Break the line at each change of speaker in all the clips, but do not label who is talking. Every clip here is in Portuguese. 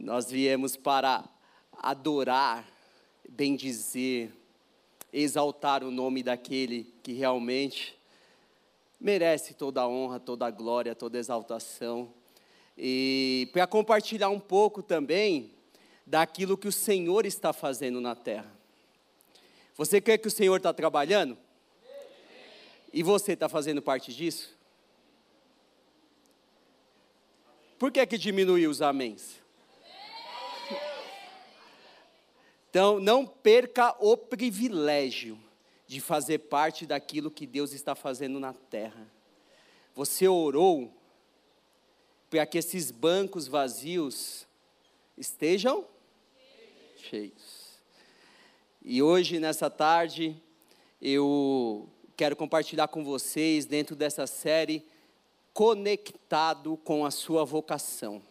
Nós viemos para adorar, bendizer, exaltar o nome daquele que realmente merece toda a honra, toda a glória, toda a exaltação. E para compartilhar um pouco também daquilo que o Senhor está fazendo na terra. Você quer que o Senhor está trabalhando? E você está fazendo parte disso? Por que, que diminuiu os améns? Então, não perca o privilégio de fazer parte daquilo que Deus está fazendo na terra. Você orou para que esses bancos vazios estejam cheios. E hoje, nessa tarde, eu quero compartilhar com vocês, dentro dessa série, Conectado com a Sua Vocação.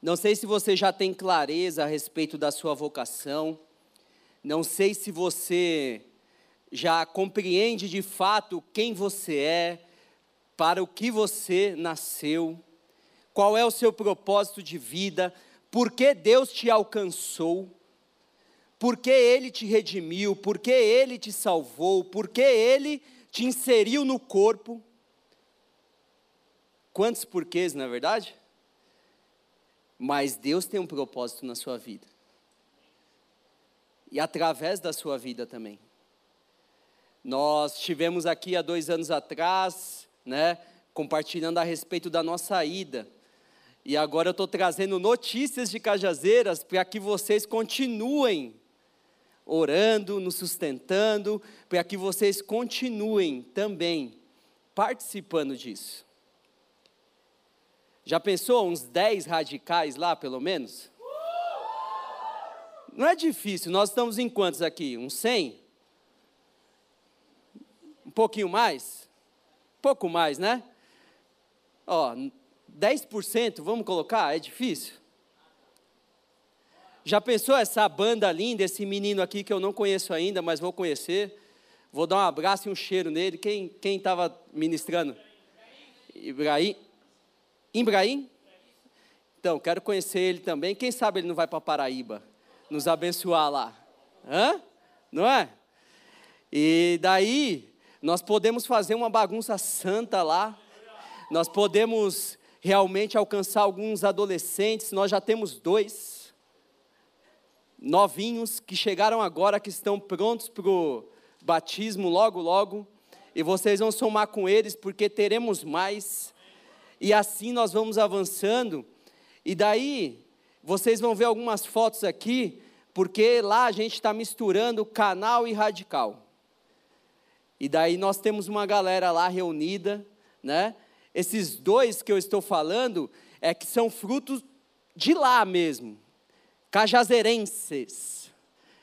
Não sei se você já tem clareza a respeito da sua vocação. Não sei se você já compreende de fato quem você é, para o que você nasceu, qual é o seu propósito de vida, por que Deus te alcançou, por que Ele te redimiu, por que Ele te salvou, por que Ele te inseriu no corpo. Quantos porquês, não é verdade? Mas Deus tem um propósito na sua vida. E através da sua vida também. Nós tivemos aqui há dois anos atrás, né, compartilhando a respeito da nossa ida. E agora eu estou trazendo notícias de Cajazeiras para que vocês continuem orando, nos sustentando, para que vocês continuem também participando disso. Já pensou uns 10 radicais lá, pelo menos? Não é difícil, nós estamos em quantos aqui? Uns 100? Um pouquinho mais? Pouco mais, né? Ó, 10%, vamos colocar? É difícil? Já pensou essa banda linda, esse menino aqui que eu não conheço ainda, mas vou conhecer? Vou dar um abraço e um cheiro nele. Quem estava ministrando? Ibrahim. Ibrahim? Então, quero conhecer ele também. Quem sabe ele não vai para Paraíba nos abençoar lá? Hã? Não é? E daí, nós podemos fazer uma bagunça santa lá. Nós podemos realmente alcançar alguns adolescentes. Nós já temos dois novinhos que chegaram agora, que estão prontos para o batismo logo, logo. E vocês vão somar com eles, porque teremos mais e assim nós vamos avançando. E daí, vocês vão ver algumas fotos aqui, porque lá a gente está misturando canal e radical. E daí nós temos uma galera lá reunida, né? Esses dois que eu estou falando é que são frutos de lá mesmo, cajazeirenses.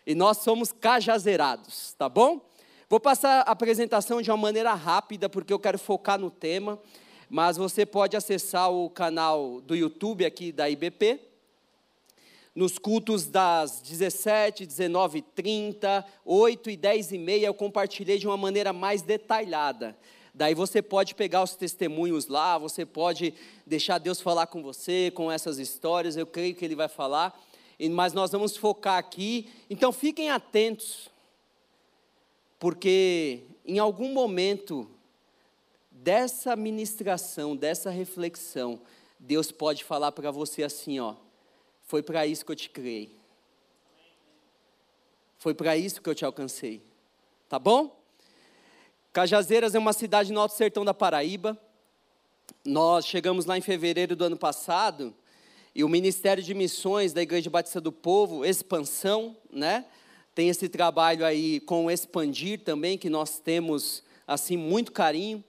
E nós somos cajazeirados, tá bom? Vou passar a apresentação de uma maneira rápida, porque eu quero focar no tema mas você pode acessar o canal do YouTube aqui da IBP. Nos cultos das 17, 19 30, 8 e 10 e meia eu compartilhei de uma maneira mais detalhada. Daí você pode pegar os testemunhos lá, você pode deixar Deus falar com você, com essas histórias, eu creio que Ele vai falar. Mas nós vamos focar aqui, então fiquem atentos, porque em algum momento dessa ministração, dessa reflexão, Deus pode falar para você assim, ó, foi para isso que eu te criei. Foi para isso que eu te alcancei. Tá bom? Cajazeiras é uma cidade no Alto Sertão da Paraíba. Nós chegamos lá em fevereiro do ano passado e o Ministério de Missões da Igreja Batista do Povo, expansão, né? Tem esse trabalho aí com expandir também que nós temos assim muito carinho.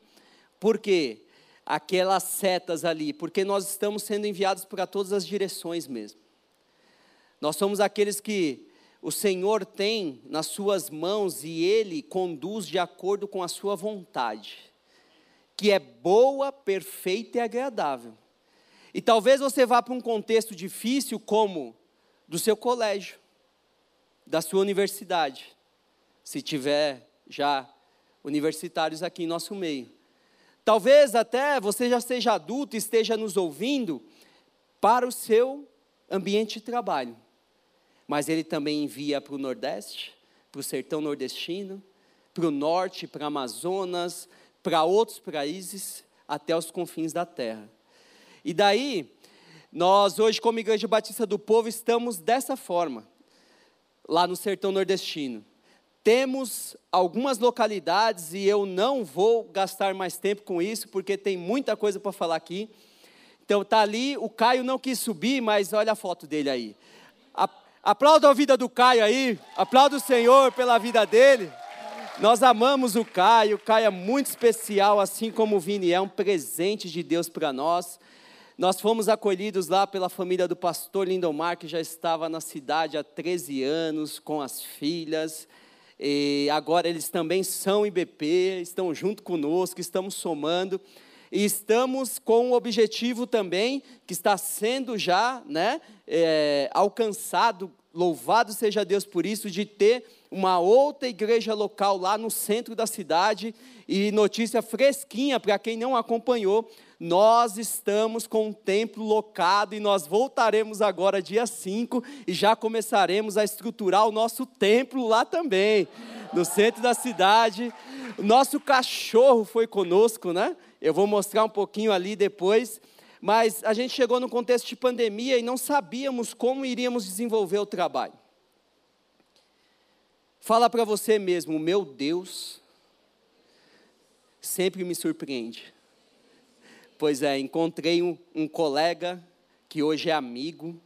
Por quê? Aquelas setas ali, porque nós estamos sendo enviados para todas as direções mesmo. Nós somos aqueles que o Senhor tem nas suas mãos e Ele conduz de acordo com a sua vontade, que é boa, perfeita e agradável. E talvez você vá para um contexto difícil, como do seu colégio, da sua universidade, se tiver já universitários aqui em nosso meio. Talvez até você já seja adulto e esteja nos ouvindo para o seu ambiente de trabalho. Mas ele também envia para o Nordeste, para o sertão nordestino, para o norte, para Amazonas, para outros países, até os confins da terra. E daí, nós hoje, como Igreja Batista do Povo, estamos dessa forma, lá no sertão nordestino. Temos algumas localidades e eu não vou gastar mais tempo com isso, porque tem muita coisa para falar aqui. Então tá ali, o Caio não quis subir, mas olha a foto dele aí. Aplauda a vida do Caio aí, aplauda o Senhor pela vida dele. Nós amamos o Caio, o Caio é muito especial, assim como o Vini é um presente de Deus para nós. Nós fomos acolhidos lá pela família do pastor Lindomar, que já estava na cidade há 13 anos, com as filhas. E agora eles também são IBP, estão junto conosco, estamos somando. E estamos com um objetivo também que está sendo já né, é, alcançado, louvado seja Deus por isso, de ter uma outra igreja local lá no centro da cidade. E notícia fresquinha para quem não acompanhou, nós estamos com um templo locado e nós voltaremos agora dia 5 e já começaremos a estruturar o nosso templo lá também, no centro da cidade. O nosso cachorro foi conosco, né? Eu vou mostrar um pouquinho ali depois. Mas a gente chegou no contexto de pandemia e não sabíamos como iríamos desenvolver o trabalho. Fala para você mesmo, meu Deus sempre me surpreende. Pois é, encontrei um, um colega que hoje é amigo.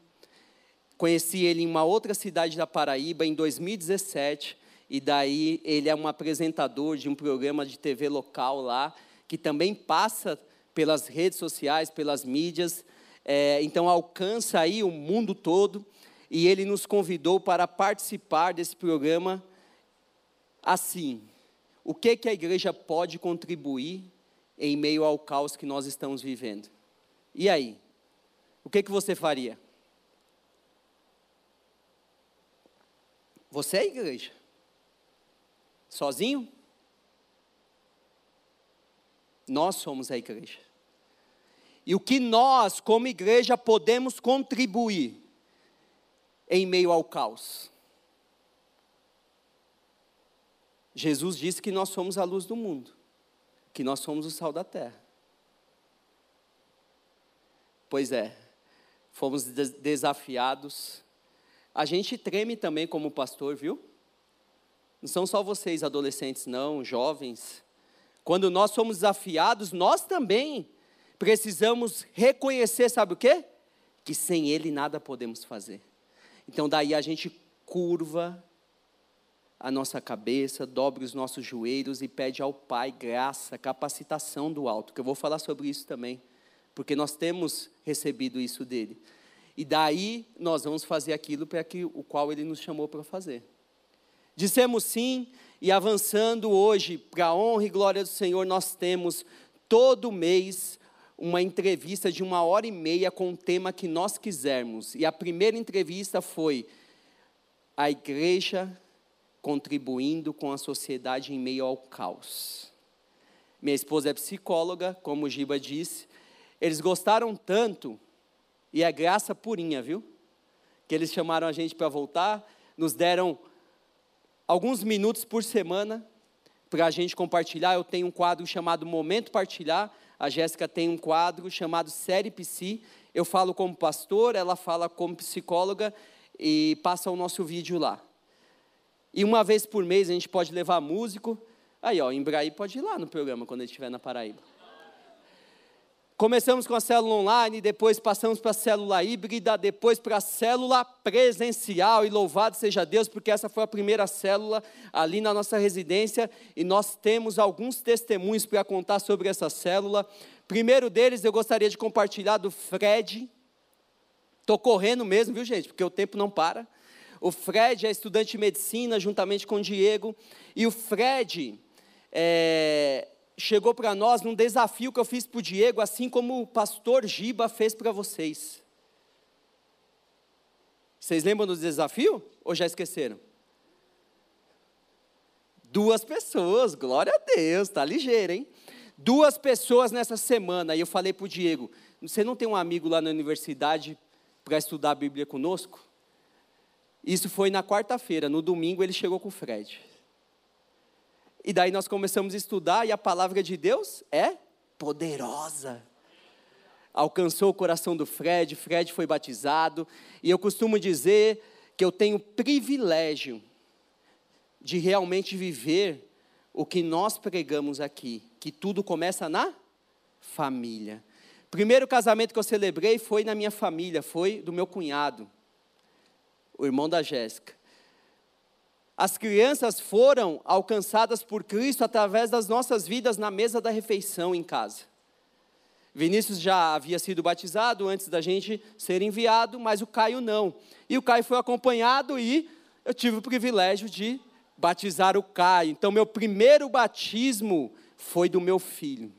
Conheci ele em uma outra cidade da Paraíba em 2017. E daí ele é um apresentador de um programa de TV local lá, que também passa pelas redes sociais, pelas mídias. É, então alcança aí o mundo todo. E ele nos convidou para participar desse programa assim. O que, que a igreja pode contribuir em meio ao caos que nós estamos vivendo. E aí? O que, que você faria? Você é igreja? Sozinho? Nós somos a igreja. E o que nós, como igreja, podemos contribuir em meio ao caos? Jesus disse que nós somos a luz do mundo que nós somos o sal da terra. Pois é, fomos desafiados. A gente treme também como pastor, viu? Não são só vocês, adolescentes, não, jovens. Quando nós somos desafiados, nós também precisamos reconhecer, sabe o quê? Que sem Ele nada podemos fazer. Então, daí a gente curva a nossa cabeça, dobre os nossos joelhos e pede ao Pai graça, capacitação do alto, que eu vou falar sobre isso também, porque nós temos recebido isso dele. E daí nós vamos fazer aquilo para que o qual ele nos chamou para fazer. Dissemos sim e avançando hoje para a honra e glória do Senhor, nós temos todo mês uma entrevista de uma hora e meia com o tema que nós quisermos. E a primeira entrevista foi a igreja contribuindo com a sociedade em meio ao caos. Minha esposa é psicóloga, como o Giba disse. Eles gostaram tanto, e é graça purinha, viu? Que eles chamaram a gente para voltar, nos deram alguns minutos por semana para a gente compartilhar. Eu tenho um quadro chamado Momento Partilhar, a Jéssica tem um quadro chamado Série Psi. Eu falo como pastor, ela fala como psicóloga e passa o nosso vídeo lá. E uma vez por mês a gente pode levar músico. Aí, ó, Embraí pode ir lá no programa quando ele estiver na Paraíba. Começamos com a célula online, depois passamos para a célula híbrida, depois para a célula presencial. E louvado seja Deus, porque essa foi a primeira célula ali na nossa residência. E nós temos alguns testemunhos para contar sobre essa célula. Primeiro deles, eu gostaria de compartilhar do Fred. Estou correndo mesmo, viu, gente? Porque o tempo não para. O Fred é estudante de medicina, juntamente com o Diego. E o Fred é, chegou para nós num desafio que eu fiz para o Diego, assim como o pastor Giba fez para vocês. Vocês lembram do desafio? Ou já esqueceram? Duas pessoas, glória a Deus, está ligeiro, hein? Duas pessoas nessa semana, e eu falei para o Diego: você não tem um amigo lá na universidade para estudar a Bíblia conosco? Isso foi na quarta-feira, no domingo ele chegou com o Fred. E daí nós começamos a estudar e a palavra de Deus é poderosa. Alcançou o coração do Fred, Fred foi batizado, e eu costumo dizer que eu tenho privilégio de realmente viver o que nós pregamos aqui, que tudo começa na família. Primeiro casamento que eu celebrei foi na minha família, foi do meu cunhado, o irmão da Jéssica. As crianças foram alcançadas por Cristo através das nossas vidas na mesa da refeição em casa. Vinícius já havia sido batizado antes da gente ser enviado, mas o Caio não. E o Caio foi acompanhado e eu tive o privilégio de batizar o Caio. Então, meu primeiro batismo foi do meu filho.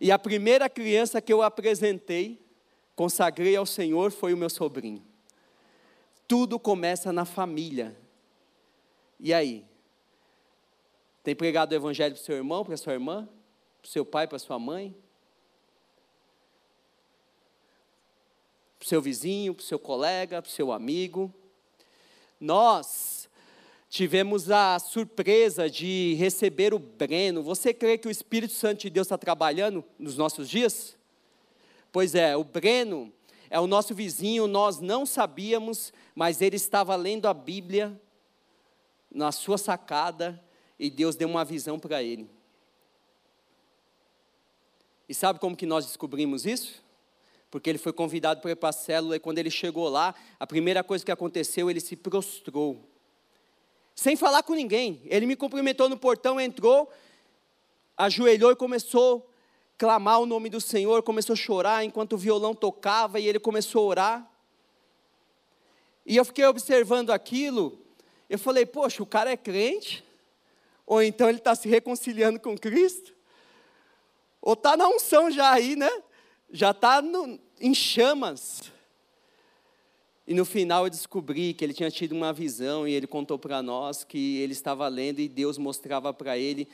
E a primeira criança que eu apresentei, consagrei ao Senhor, foi o meu sobrinho. Tudo começa na família. E aí? Tem pregado o evangelho para o seu irmão, para a sua irmã? Para o seu pai, para a sua mãe? Para o seu vizinho, para o seu colega, para o seu amigo? Nós tivemos a surpresa de receber o Breno. Você crê que o Espírito Santo de Deus está trabalhando nos nossos dias? Pois é, o Breno é o nosso vizinho, nós não sabíamos, mas ele estava lendo a Bíblia na sua sacada e Deus deu uma visão para ele. E sabe como que nós descobrimos isso? Porque ele foi convidado para ir para a célula e quando ele chegou lá, a primeira coisa que aconteceu, ele se prostrou. Sem falar com ninguém. Ele me cumprimentou no portão, entrou, ajoelhou e começou clamar o nome do Senhor, começou a chorar enquanto o violão tocava e ele começou a orar. E eu fiquei observando aquilo eu falei, poxa, o cara é crente? Ou então ele está se reconciliando com Cristo? Ou está na unção já aí, né? Já está em chamas. E no final eu descobri que ele tinha tido uma visão e ele contou para nós que ele estava lendo e Deus mostrava para ele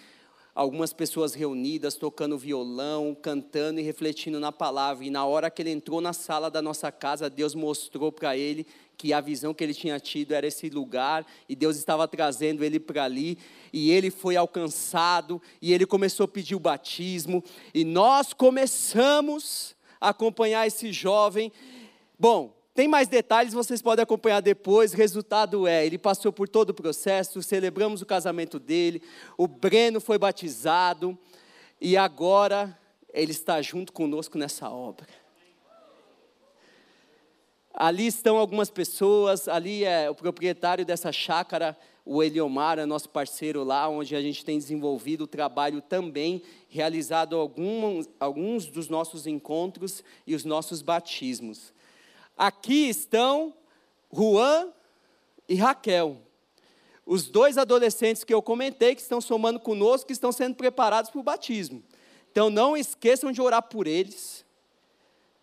algumas pessoas reunidas, tocando violão, cantando e refletindo na palavra. E na hora que ele entrou na sala da nossa casa, Deus mostrou para ele que a visão que ele tinha tido era esse lugar e Deus estava trazendo ele para ali e ele foi alcançado e ele começou a pedir o batismo e nós começamos a acompanhar esse jovem. Bom, tem mais detalhes, vocês podem acompanhar depois. Resultado é, ele passou por todo o processo, celebramos o casamento dele, o Breno foi batizado e agora ele está junto conosco nessa obra. Ali estão algumas pessoas, ali é o proprietário dessa chácara, o Eliomar, é nosso parceiro lá, onde a gente tem desenvolvido o trabalho também, realizado alguns, alguns dos nossos encontros e os nossos batismos. Aqui estão Juan e Raquel, os dois adolescentes que eu comentei, que estão somando conosco, que estão sendo preparados para o batismo. Então não esqueçam de orar por eles.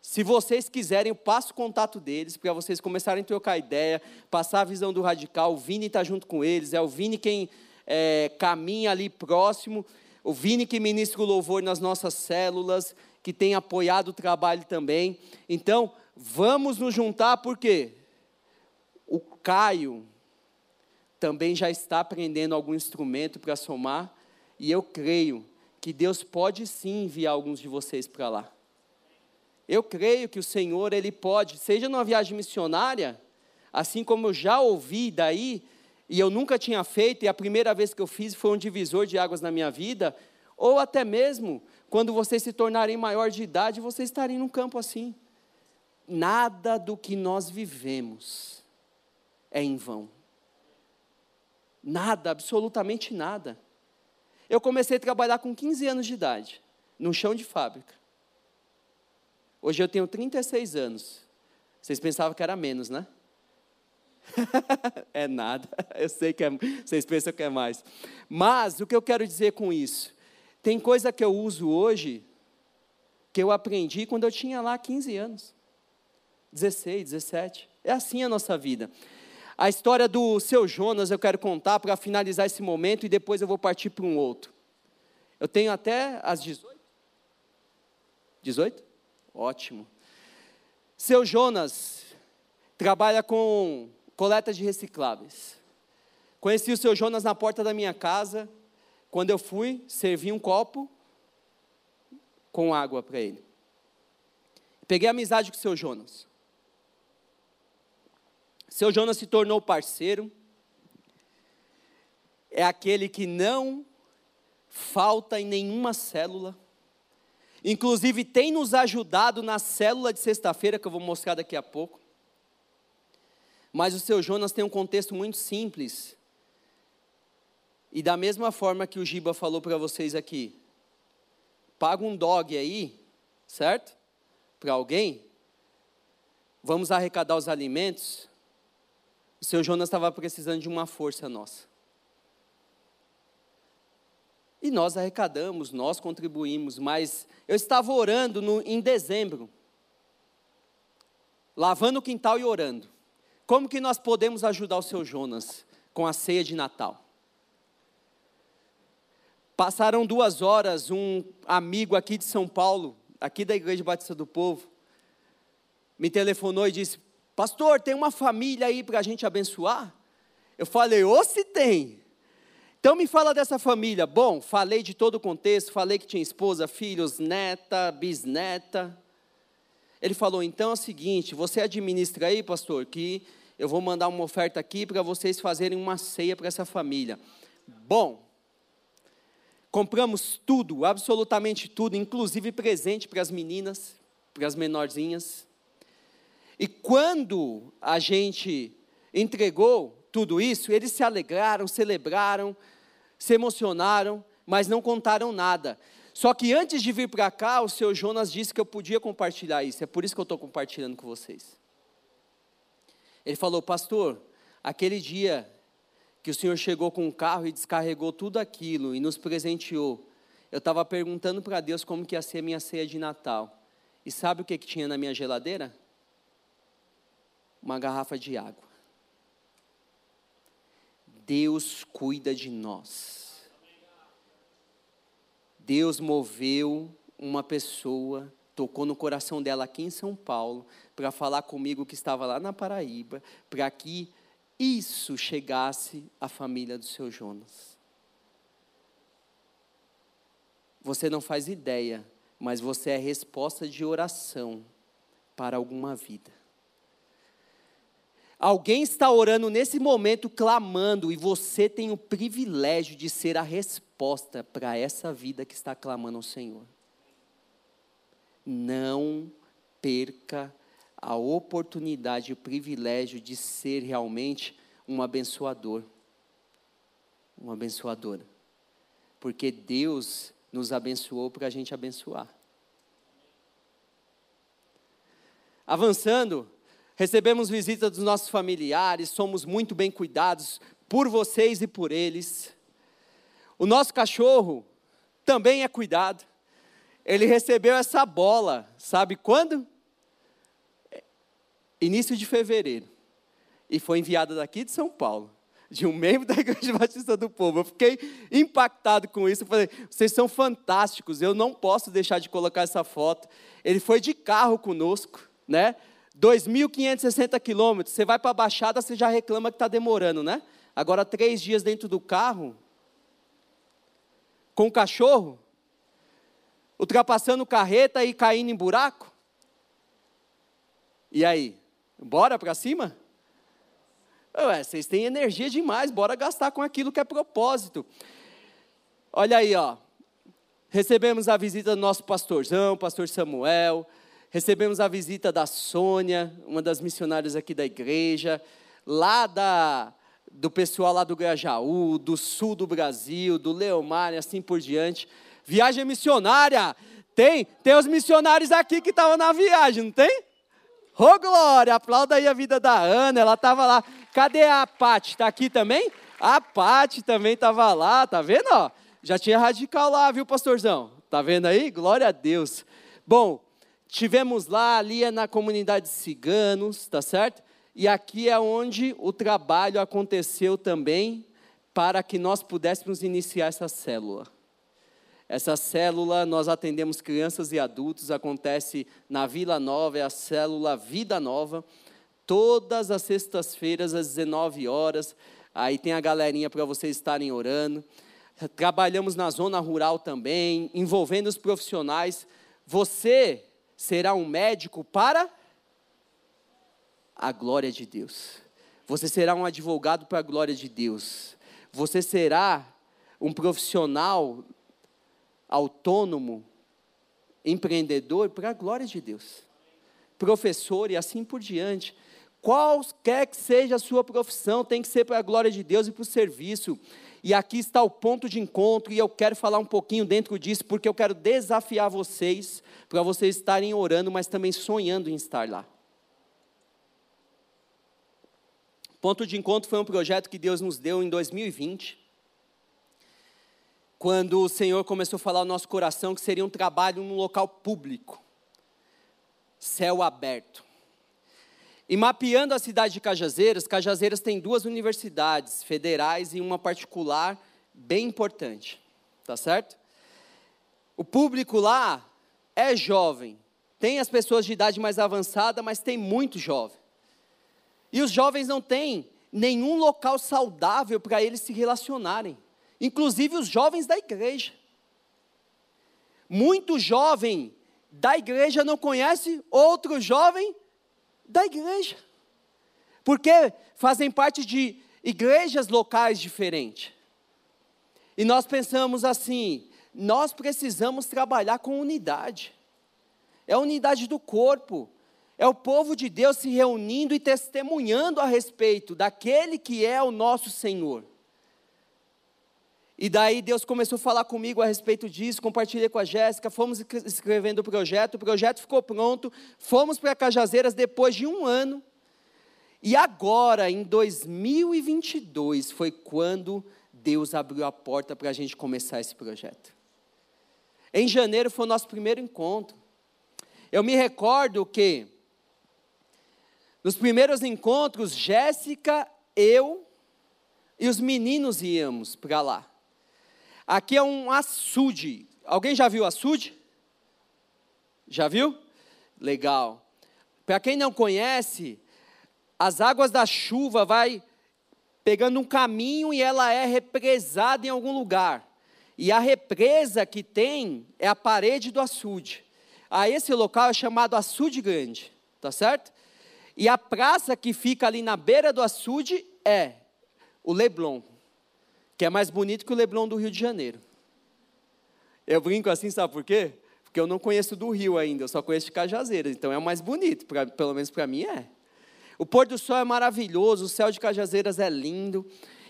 Se vocês quiserem, eu passo o contato deles, para vocês começarem a trocar ideia, passar a visão do radical. O Vini está junto com eles, é o Vini quem é, caminha ali próximo, o Vini que ministra o louvor nas nossas células, que tem apoiado o trabalho também. Então, Vamos nos juntar porque o Caio também já está aprendendo algum instrumento para somar, e eu creio que Deus pode sim enviar alguns de vocês para lá. Eu creio que o Senhor, Ele pode, seja numa viagem missionária, assim como eu já ouvi daí, e eu nunca tinha feito, e a primeira vez que eu fiz foi um divisor de águas na minha vida, ou até mesmo quando vocês se tornarem maior de idade, vocês estarem num campo assim nada do que nós vivemos é em vão. Nada, absolutamente nada. Eu comecei a trabalhar com 15 anos de idade, num chão de fábrica. Hoje eu tenho 36 anos. Vocês pensavam que era menos, né? é nada. Eu sei que é, vocês pensam que é mais. Mas o que eu quero dizer com isso? Tem coisa que eu uso hoje que eu aprendi quando eu tinha lá 15 anos. 16, 17. É assim a nossa vida. A história do seu Jonas eu quero contar para finalizar esse momento e depois eu vou partir para um outro. Eu tenho até às 18. 18? Ótimo. Seu Jonas trabalha com coleta de recicláveis. Conheci o seu Jonas na porta da minha casa. Quando eu fui, servi um copo com água para ele. Peguei amizade com o seu Jonas. Seu Jonas se tornou parceiro. É aquele que não falta em nenhuma célula. Inclusive tem nos ajudado na célula de sexta-feira, que eu vou mostrar daqui a pouco. Mas o seu Jonas tem um contexto muito simples. E da mesma forma que o Giba falou para vocês aqui, paga um dog aí, certo? Para alguém, vamos arrecadar os alimentos. O seu Jonas estava precisando de uma força nossa. E nós arrecadamos, nós contribuímos, mas eu estava orando no, em dezembro, lavando o quintal e orando. Como que nós podemos ajudar o seu Jonas com a ceia de Natal? Passaram duas horas, um amigo aqui de São Paulo, aqui da Igreja Batista do Povo, me telefonou e disse: Pastor, tem uma família aí para a gente abençoar? Eu falei: Ô, se tem. Então me fala dessa família. Bom, falei de todo o contexto, falei que tinha esposa, filhos, neta, bisneta. Ele falou: então é o seguinte, você administra aí, pastor, que eu vou mandar uma oferta aqui para vocês fazerem uma ceia para essa família. Bom, compramos tudo, absolutamente tudo, inclusive presente para as meninas, para as menorzinhas. E quando a gente entregou tudo isso, eles se alegraram, celebraram, se emocionaram, mas não contaram nada. Só que antes de vir para cá, o seu Jonas disse que eu podia compartilhar isso. É por isso que eu estou compartilhando com vocês. Ele falou, pastor, aquele dia que o senhor chegou com um carro e descarregou tudo aquilo e nos presenteou, eu estava perguntando para Deus como que ia ser a minha ceia de Natal. E sabe o que, que tinha na minha geladeira? Uma garrafa de água. Deus cuida de nós. Deus moveu uma pessoa, tocou no coração dela aqui em São Paulo, para falar comigo que estava lá na Paraíba, para que isso chegasse à família do seu Jonas. Você não faz ideia, mas você é resposta de oração para alguma vida. Alguém está orando nesse momento, clamando, e você tem o privilégio de ser a resposta para essa vida que está clamando ao Senhor. Não perca a oportunidade, o privilégio de ser realmente um abençoador. Um abençoadora. Porque Deus nos abençoou para a gente abençoar. Avançando, recebemos visita dos nossos familiares, somos muito bem cuidados por vocês e por eles. O nosso cachorro também é cuidado. Ele recebeu essa bola, sabe quando? Início de fevereiro. E foi enviada daqui de São Paulo, de um membro da Igreja Batista do Povo. Eu fiquei impactado com isso. Eu falei, vocês são fantásticos, eu não posso deixar de colocar essa foto. Ele foi de carro conosco, né? 2.560 quilômetros, você vai para a Baixada, você já reclama que está demorando, né? Agora, três dias dentro do carro, com o cachorro, ultrapassando carreta e caindo em buraco. E aí, bora para cima? Ué, vocês têm energia demais, bora gastar com aquilo que é propósito. Olha aí, ó. Recebemos a visita do nosso pastorzão, pastor Samuel, recebemos a visita da Sônia, uma das missionárias aqui da igreja, lá da, do pessoal lá do Grajaú, do sul do Brasil, do Leomar e assim por diante. Viagem missionária! Tem, tem os missionários aqui que estavam na viagem, não tem? Ô oh, glória, aplauda aí a vida da Ana, ela estava lá. Cadê a Pati? Está aqui também? A Pati também estava lá, tá vendo? Ó, já tinha radical lá, viu, pastorzão? Tá vendo aí? Glória a Deus. Bom, Tivemos lá, ali é na comunidade de ciganos, tá certo? E aqui é onde o trabalho aconteceu também para que nós pudéssemos iniciar essa célula. Essa célula nós atendemos crianças e adultos, acontece na Vila Nova, é a célula Vida Nova, todas as sextas-feiras às 19 horas. Aí tem a galerinha para vocês estarem orando. Trabalhamos na zona rural também, envolvendo os profissionais. Você será um médico para a glória de Deus. Você será um advogado para a glória de Deus. Você será um profissional autônomo, empreendedor para a glória de Deus. Professor e assim por diante. Qualquer que seja a sua profissão, tem que ser para a glória de Deus e para o serviço. E aqui está o ponto de encontro, e eu quero falar um pouquinho dentro disso, porque eu quero desafiar vocês, para vocês estarem orando, mas também sonhando em estar lá. Ponto de encontro foi um projeto que Deus nos deu em 2020, quando o Senhor começou a falar ao nosso coração que seria um trabalho num local público, céu aberto. E mapeando a cidade de Cajazeiras, Cajazeiras tem duas universidades federais e uma particular bem importante, tá certo? O público lá é jovem, tem as pessoas de idade mais avançada, mas tem muito jovem. E os jovens não têm nenhum local saudável para eles se relacionarem, inclusive os jovens da igreja. Muito jovem da igreja não conhece outro jovem da igreja, porque fazem parte de igrejas locais diferentes. E nós pensamos assim: nós precisamos trabalhar com unidade, é a unidade do corpo, é o povo de Deus se reunindo e testemunhando a respeito daquele que é o nosso Senhor. E daí Deus começou a falar comigo a respeito disso, compartilhei com a Jéssica, fomos escrevendo o projeto, o projeto ficou pronto, fomos para Cajazeiras depois de um ano. E agora, em 2022, foi quando Deus abriu a porta para a gente começar esse projeto. Em janeiro foi o nosso primeiro encontro. Eu me recordo que nos primeiros encontros, Jéssica, eu e os meninos íamos para lá. Aqui é um açude. Alguém já viu açude? Já viu? Legal. Para quem não conhece, as águas da chuva vai pegando um caminho e ela é represada em algum lugar. E a represa que tem é a parede do açude. A esse local é chamado açude grande, tá certo? E a praça que fica ali na beira do açude é o Leblon, que é mais bonito que o Leblon do Rio de Janeiro. Eu brinco assim, sabe por quê? Porque eu não conheço do Rio ainda, eu só conheço de Cajazeiras, então é o mais bonito, pra, pelo menos para mim é. O pôr do sol é maravilhoso, o céu de Cajazeiras é lindo.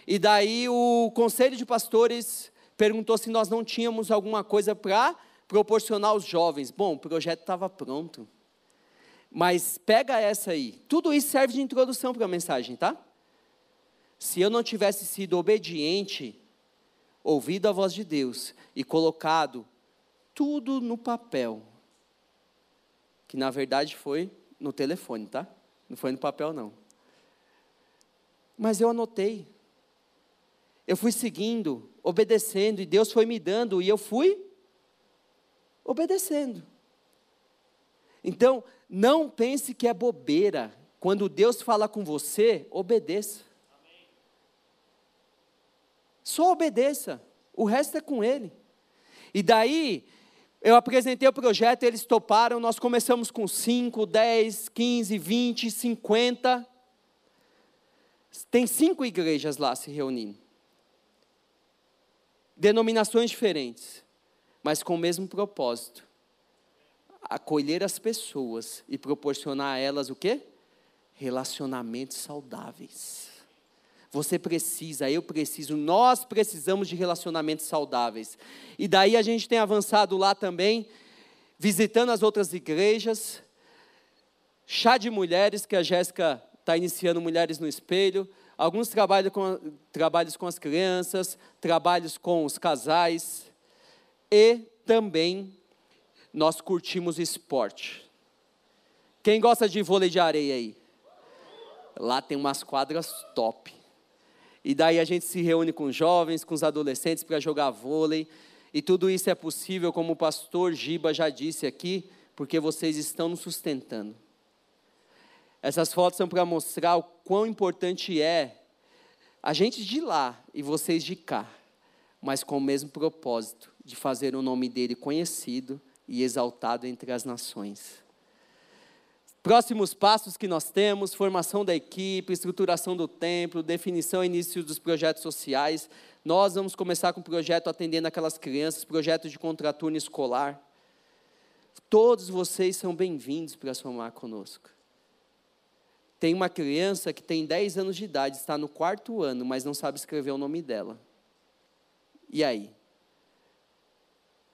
E daí o conselho de pastores perguntou se nós não tínhamos alguma coisa para proporcionar aos jovens. Bom, o projeto estava pronto. Mas pega essa aí. Tudo isso serve de introdução para a mensagem, tá? Se eu não tivesse sido obediente, ouvido a voz de Deus e colocado tudo no papel, que na verdade foi no telefone, tá? Não foi no papel, não. Mas eu anotei. Eu fui seguindo, obedecendo, e Deus foi me dando, e eu fui obedecendo. Então, não pense que é bobeira. Quando Deus fala com você, obedeça. Só obedeça. O resto é com Ele. E daí, eu apresentei o projeto, eles toparam. Nós começamos com 5, 10, 15, 20, 50. Tem cinco igrejas lá se reunindo. Denominações diferentes, mas com o mesmo propósito acolher as pessoas e proporcionar a elas o quê? Relacionamentos saudáveis. Você precisa, eu preciso, nós precisamos de relacionamentos saudáveis. E daí a gente tem avançado lá também, visitando as outras igrejas, chá de mulheres, que a Jéssica está iniciando Mulheres no Espelho, alguns trabalhos com, trabalhos com as crianças, trabalhos com os casais, e também nós curtimos esporte. Quem gosta de vôlei de areia aí? Lá tem umas quadras top. E daí a gente se reúne com jovens, com os adolescentes para jogar vôlei. E tudo isso é possível, como o pastor Giba já disse aqui, porque vocês estão nos sustentando. Essas fotos são para mostrar o quão importante é a gente de lá e vocês de cá, mas com o mesmo propósito de fazer o nome dele conhecido e exaltado entre as nações. Próximos passos que nós temos: formação da equipe, estruturação do templo, definição e início dos projetos sociais. Nós vamos começar com o projeto atendendo aquelas crianças, projeto de contraturno escolar. Todos vocês são bem-vindos para somar conosco. Tem uma criança que tem 10 anos de idade, está no quarto ano, mas não sabe escrever o nome dela. E aí?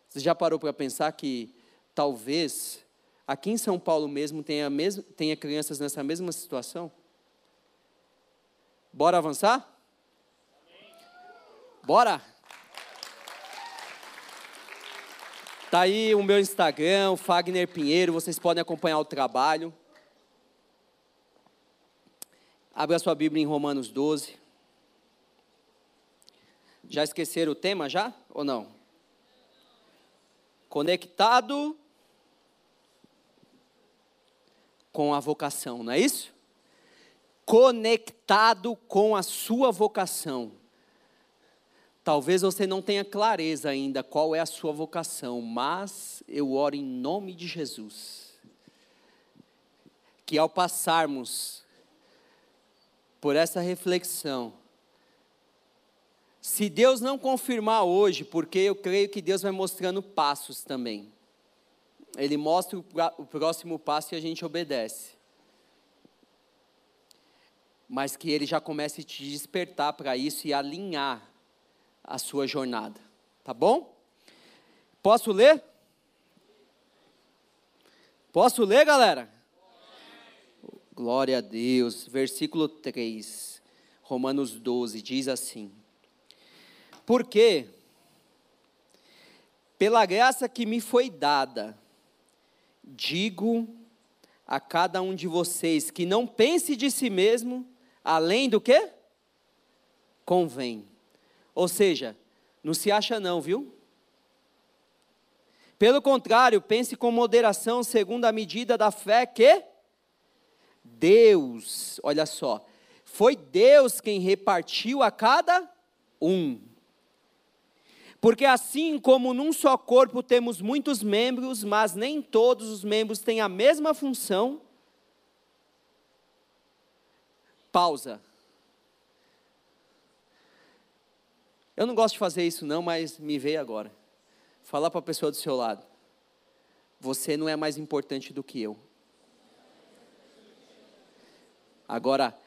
Você já parou para pensar que talvez aqui em São Paulo mesmo tenha, tenha crianças nessa mesma situação? Bora avançar? Bora! Tá aí o meu Instagram, o Fagner Pinheiro, vocês podem acompanhar o trabalho. Abra sua Bíblia em Romanos 12. Já esqueceram o tema já ou não? Conectado com a vocação, não é isso? Conectado com a sua vocação. Talvez você não tenha clareza ainda qual é a sua vocação, mas eu oro em nome de Jesus. Que ao passarmos por essa reflexão. Se Deus não confirmar hoje, porque eu creio que Deus vai mostrando passos também. Ele mostra o próximo passo e a gente obedece. Mas que ele já comece a te despertar para isso e alinhar a sua jornada. Tá bom? Posso ler? Posso ler, galera? Glória a Deus. Versículo 3, Romanos 12, diz assim: Porque, pela graça que me foi dada, digo a cada um de vocês que não pense de si mesmo além do que convém. Ou seja, não se acha não, viu? Pelo contrário, pense com moderação, segundo a medida da fé que Deus, olha só, foi Deus quem repartiu a cada um. Porque assim como num só corpo temos muitos membros, mas nem todos os membros têm a mesma função. Pausa. Eu não gosto de fazer isso não, mas me veio agora. Falar para a pessoa do seu lado. Você não é mais importante do que eu. Agora,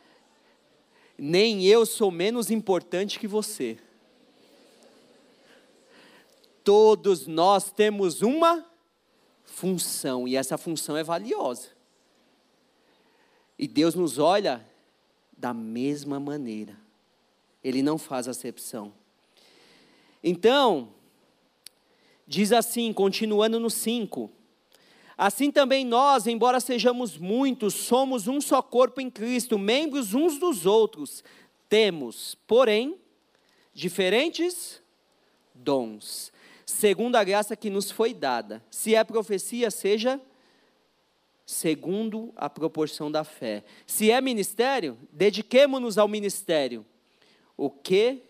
nem eu sou menos importante que você. Todos nós temos uma função, e essa função é valiosa. E Deus nos olha da mesma maneira. Ele não faz acepção. Então, diz assim, continuando no 5: Assim também nós, embora sejamos muitos, somos um só corpo em Cristo, membros uns dos outros. Temos, porém, diferentes dons, segundo a graça que nos foi dada. Se é profecia, seja segundo a proporção da fé. Se é ministério, dediquemo-nos ao ministério. O que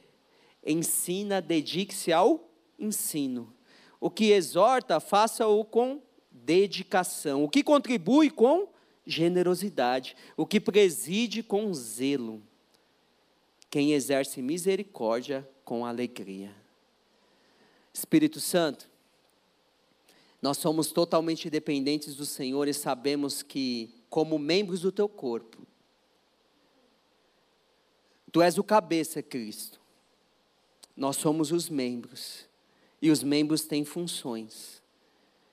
ensina, dedique-se ao ensino. O que exorta, faça-o com dedicação, o que contribui com generosidade, o que preside com zelo, quem exerce misericórdia com alegria. Espírito Santo, nós somos totalmente dependentes do Senhor e sabemos que, como membros do teu corpo, tu és o cabeça, Cristo. Nós somos os membros. E os membros têm funções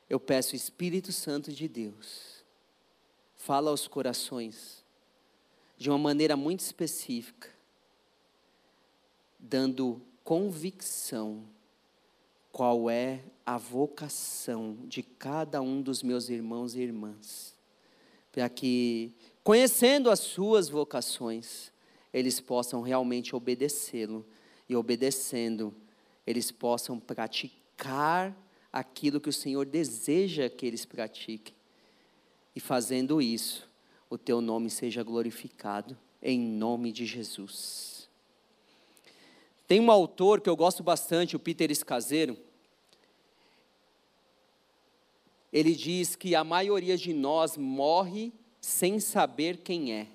eu peço Espírito Santo de Deus, fala aos corações de uma maneira muito específica, dando convicção qual é a vocação de cada um dos meus irmãos e irmãs, para que, conhecendo as suas vocações, eles possam realmente obedecê-lo e obedecendo, eles possam praticar aquilo que o Senhor deseja que eles pratiquem. E fazendo isso, o teu nome seja glorificado, em nome de Jesus. Tem um autor que eu gosto bastante, o Peter Escaseiro. Ele diz que a maioria de nós morre sem saber quem é.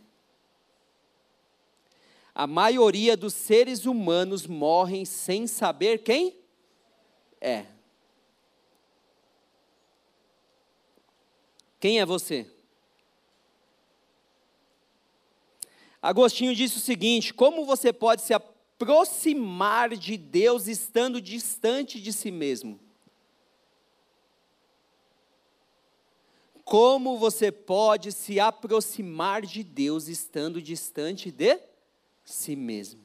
A maioria dos seres humanos morrem sem saber quem é. Quem é você? Agostinho disse o seguinte: como você pode se aproximar de Deus estando distante de si mesmo? Como você pode se aproximar de Deus estando distante de si mesmo?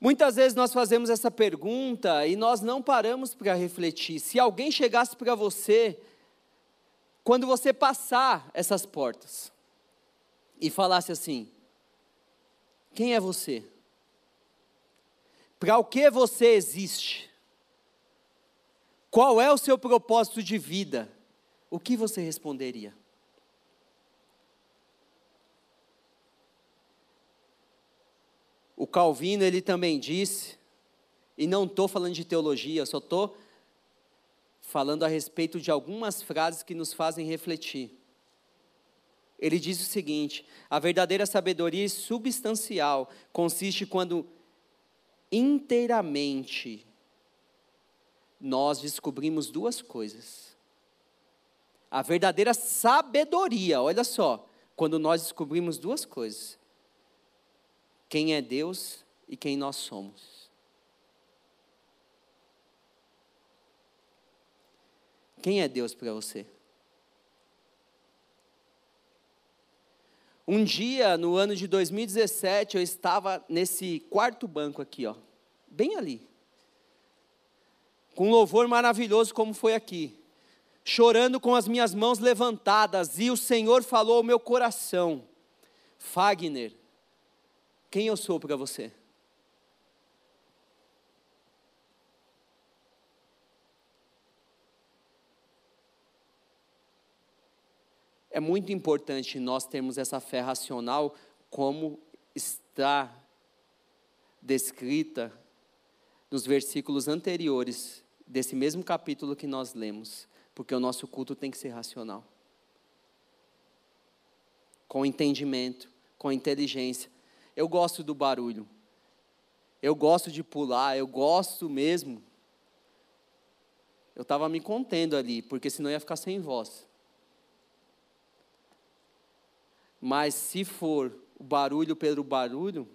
Muitas vezes nós fazemos essa pergunta e nós não paramos para refletir. Se alguém chegasse para você, quando você passar essas portas, e falasse assim: Quem é você? Para o que você existe? Qual é o seu propósito de vida? O que você responderia? O Calvino, ele também disse, e não estou falando de teologia, só estou falando a respeito de algumas frases que nos fazem refletir. Ele diz o seguinte: a verdadeira sabedoria substancial consiste quando inteiramente nós descobrimos duas coisas. A verdadeira sabedoria, olha só, quando nós descobrimos duas coisas quem é Deus e quem nós somos. Quem é Deus para você? Um dia, no ano de 2017, eu estava nesse quarto banco aqui, ó, bem ali. Com um louvor maravilhoso como foi aqui. Chorando com as minhas mãos levantadas, e o Senhor falou ao meu coração: Fagner, quem eu sou para você? É muito importante nós termos essa fé racional, como está descrita nos versículos anteriores desse mesmo capítulo que nós lemos, porque o nosso culto tem que ser racional. Com entendimento, com inteligência, eu gosto do barulho. Eu gosto de pular, eu gosto mesmo. Eu estava me contendo ali, porque senão ia ficar sem voz. Mas se for o barulho pelo barulho,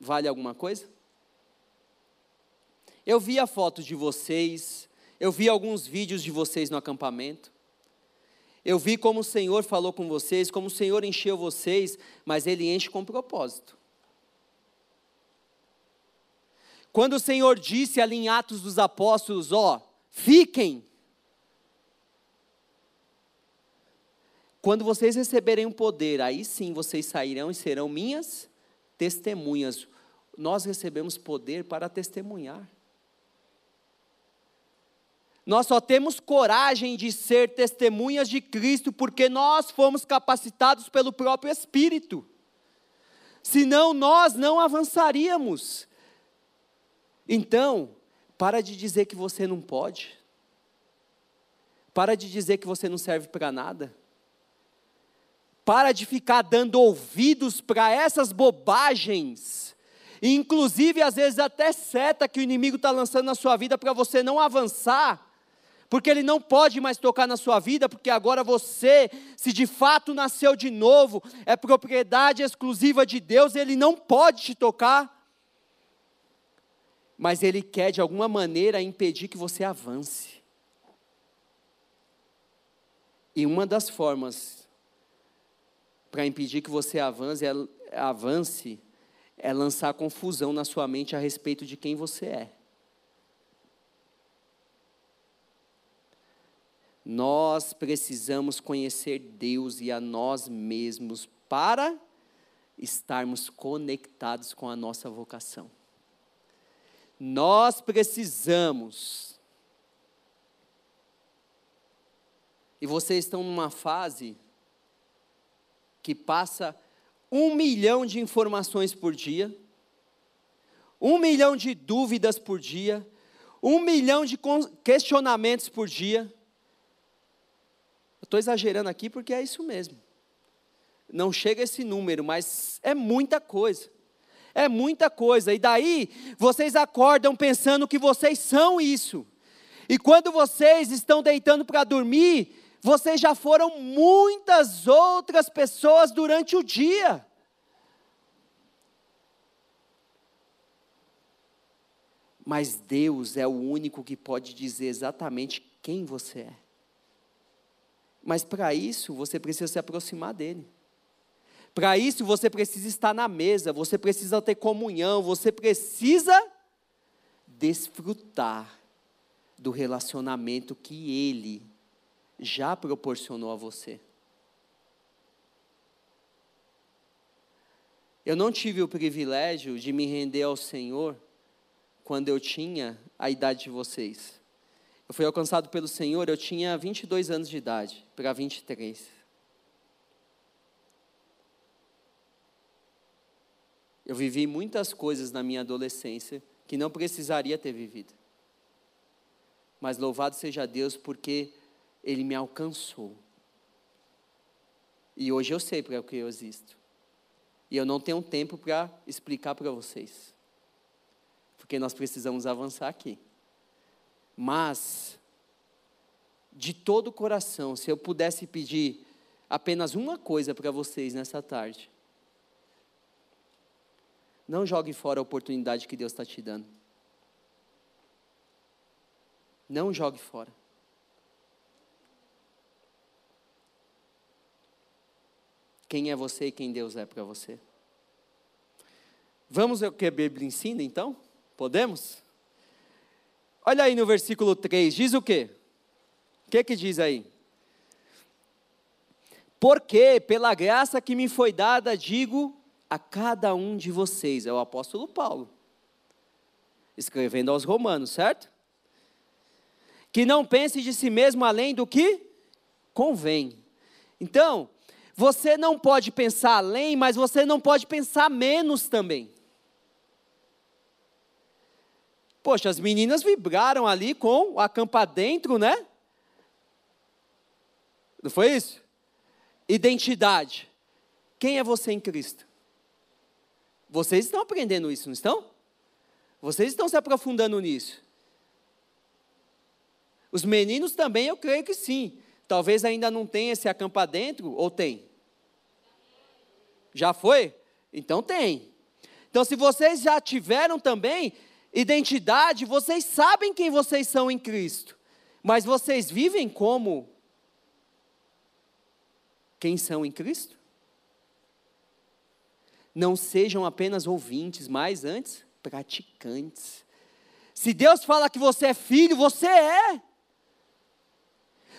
vale alguma coisa? Eu vi a foto de vocês, eu vi alguns vídeos de vocês no acampamento. Eu vi como o Senhor falou com vocês, como o Senhor encheu vocês, mas Ele enche com propósito. Quando o Senhor disse ali em Atos dos Apóstolos: Ó, fiquem. Quando vocês receberem o poder, aí sim vocês sairão e serão minhas testemunhas. Nós recebemos poder para testemunhar. Nós só temos coragem de ser testemunhas de Cristo porque nós fomos capacitados pelo próprio Espírito. Senão nós não avançaríamos. Então, para de dizer que você não pode. Para de dizer que você não serve para nada. Para de ficar dando ouvidos para essas bobagens. inclusive, às vezes, até seta que o inimigo está lançando na sua vida para você não avançar porque Ele não pode mais tocar na sua vida, porque agora você, se de fato nasceu de novo, é propriedade exclusiva de Deus, Ele não pode te tocar, mas Ele quer de alguma maneira impedir que você avance. E uma das formas para impedir que você avance é, avance é lançar confusão na sua mente a respeito de quem você é. Nós precisamos conhecer Deus e a nós mesmos para estarmos conectados com a nossa vocação. Nós precisamos. E vocês estão numa fase que passa um milhão de informações por dia, um milhão de dúvidas por dia, um milhão de questionamentos por dia. Estou exagerando aqui porque é isso mesmo. Não chega esse número, mas é muita coisa. É muita coisa. E daí vocês acordam pensando que vocês são isso. E quando vocês estão deitando para dormir, vocês já foram muitas outras pessoas durante o dia. Mas Deus é o único que pode dizer exatamente quem você é. Mas para isso você precisa se aproximar dele. Para isso você precisa estar na mesa, você precisa ter comunhão, você precisa desfrutar do relacionamento que ele já proporcionou a você. Eu não tive o privilégio de me render ao Senhor quando eu tinha a idade de vocês. Eu fui alcançado pelo Senhor, eu tinha 22 anos de idade, para 23. Eu vivi muitas coisas na minha adolescência que não precisaria ter vivido. Mas louvado seja Deus porque Ele me alcançou. E hoje eu sei para o que eu existo. E eu não tenho tempo para explicar para vocês porque nós precisamos avançar aqui. Mas, de todo o coração, se eu pudesse pedir apenas uma coisa para vocês nessa tarde, não jogue fora a oportunidade que Deus está te dando. Não jogue fora. Quem é você e quem Deus é para você. Vamos ver o que a Bíblia ensina então? Podemos? Olha aí no versículo 3, diz o quê? O que que diz aí? Porque pela graça que me foi dada, digo a cada um de vocês, é o apóstolo Paulo, escrevendo aos Romanos, certo? Que não pense de si mesmo além do que convém. Então, você não pode pensar além, mas você não pode pensar menos também. Poxa, as meninas vibraram ali com o acampa dentro, né? Não foi isso? Identidade. Quem é você em Cristo? Vocês estão aprendendo isso, não estão? Vocês estão se aprofundando nisso. Os meninos também, eu creio que sim. Talvez ainda não tenha esse acampa dentro, ou tem? Já foi? Então tem. Então, se vocês já tiveram também, identidade, vocês sabem quem vocês são em Cristo, mas vocês vivem como quem são em Cristo? Não sejam apenas ouvintes, mas antes praticantes. Se Deus fala que você é filho, você é.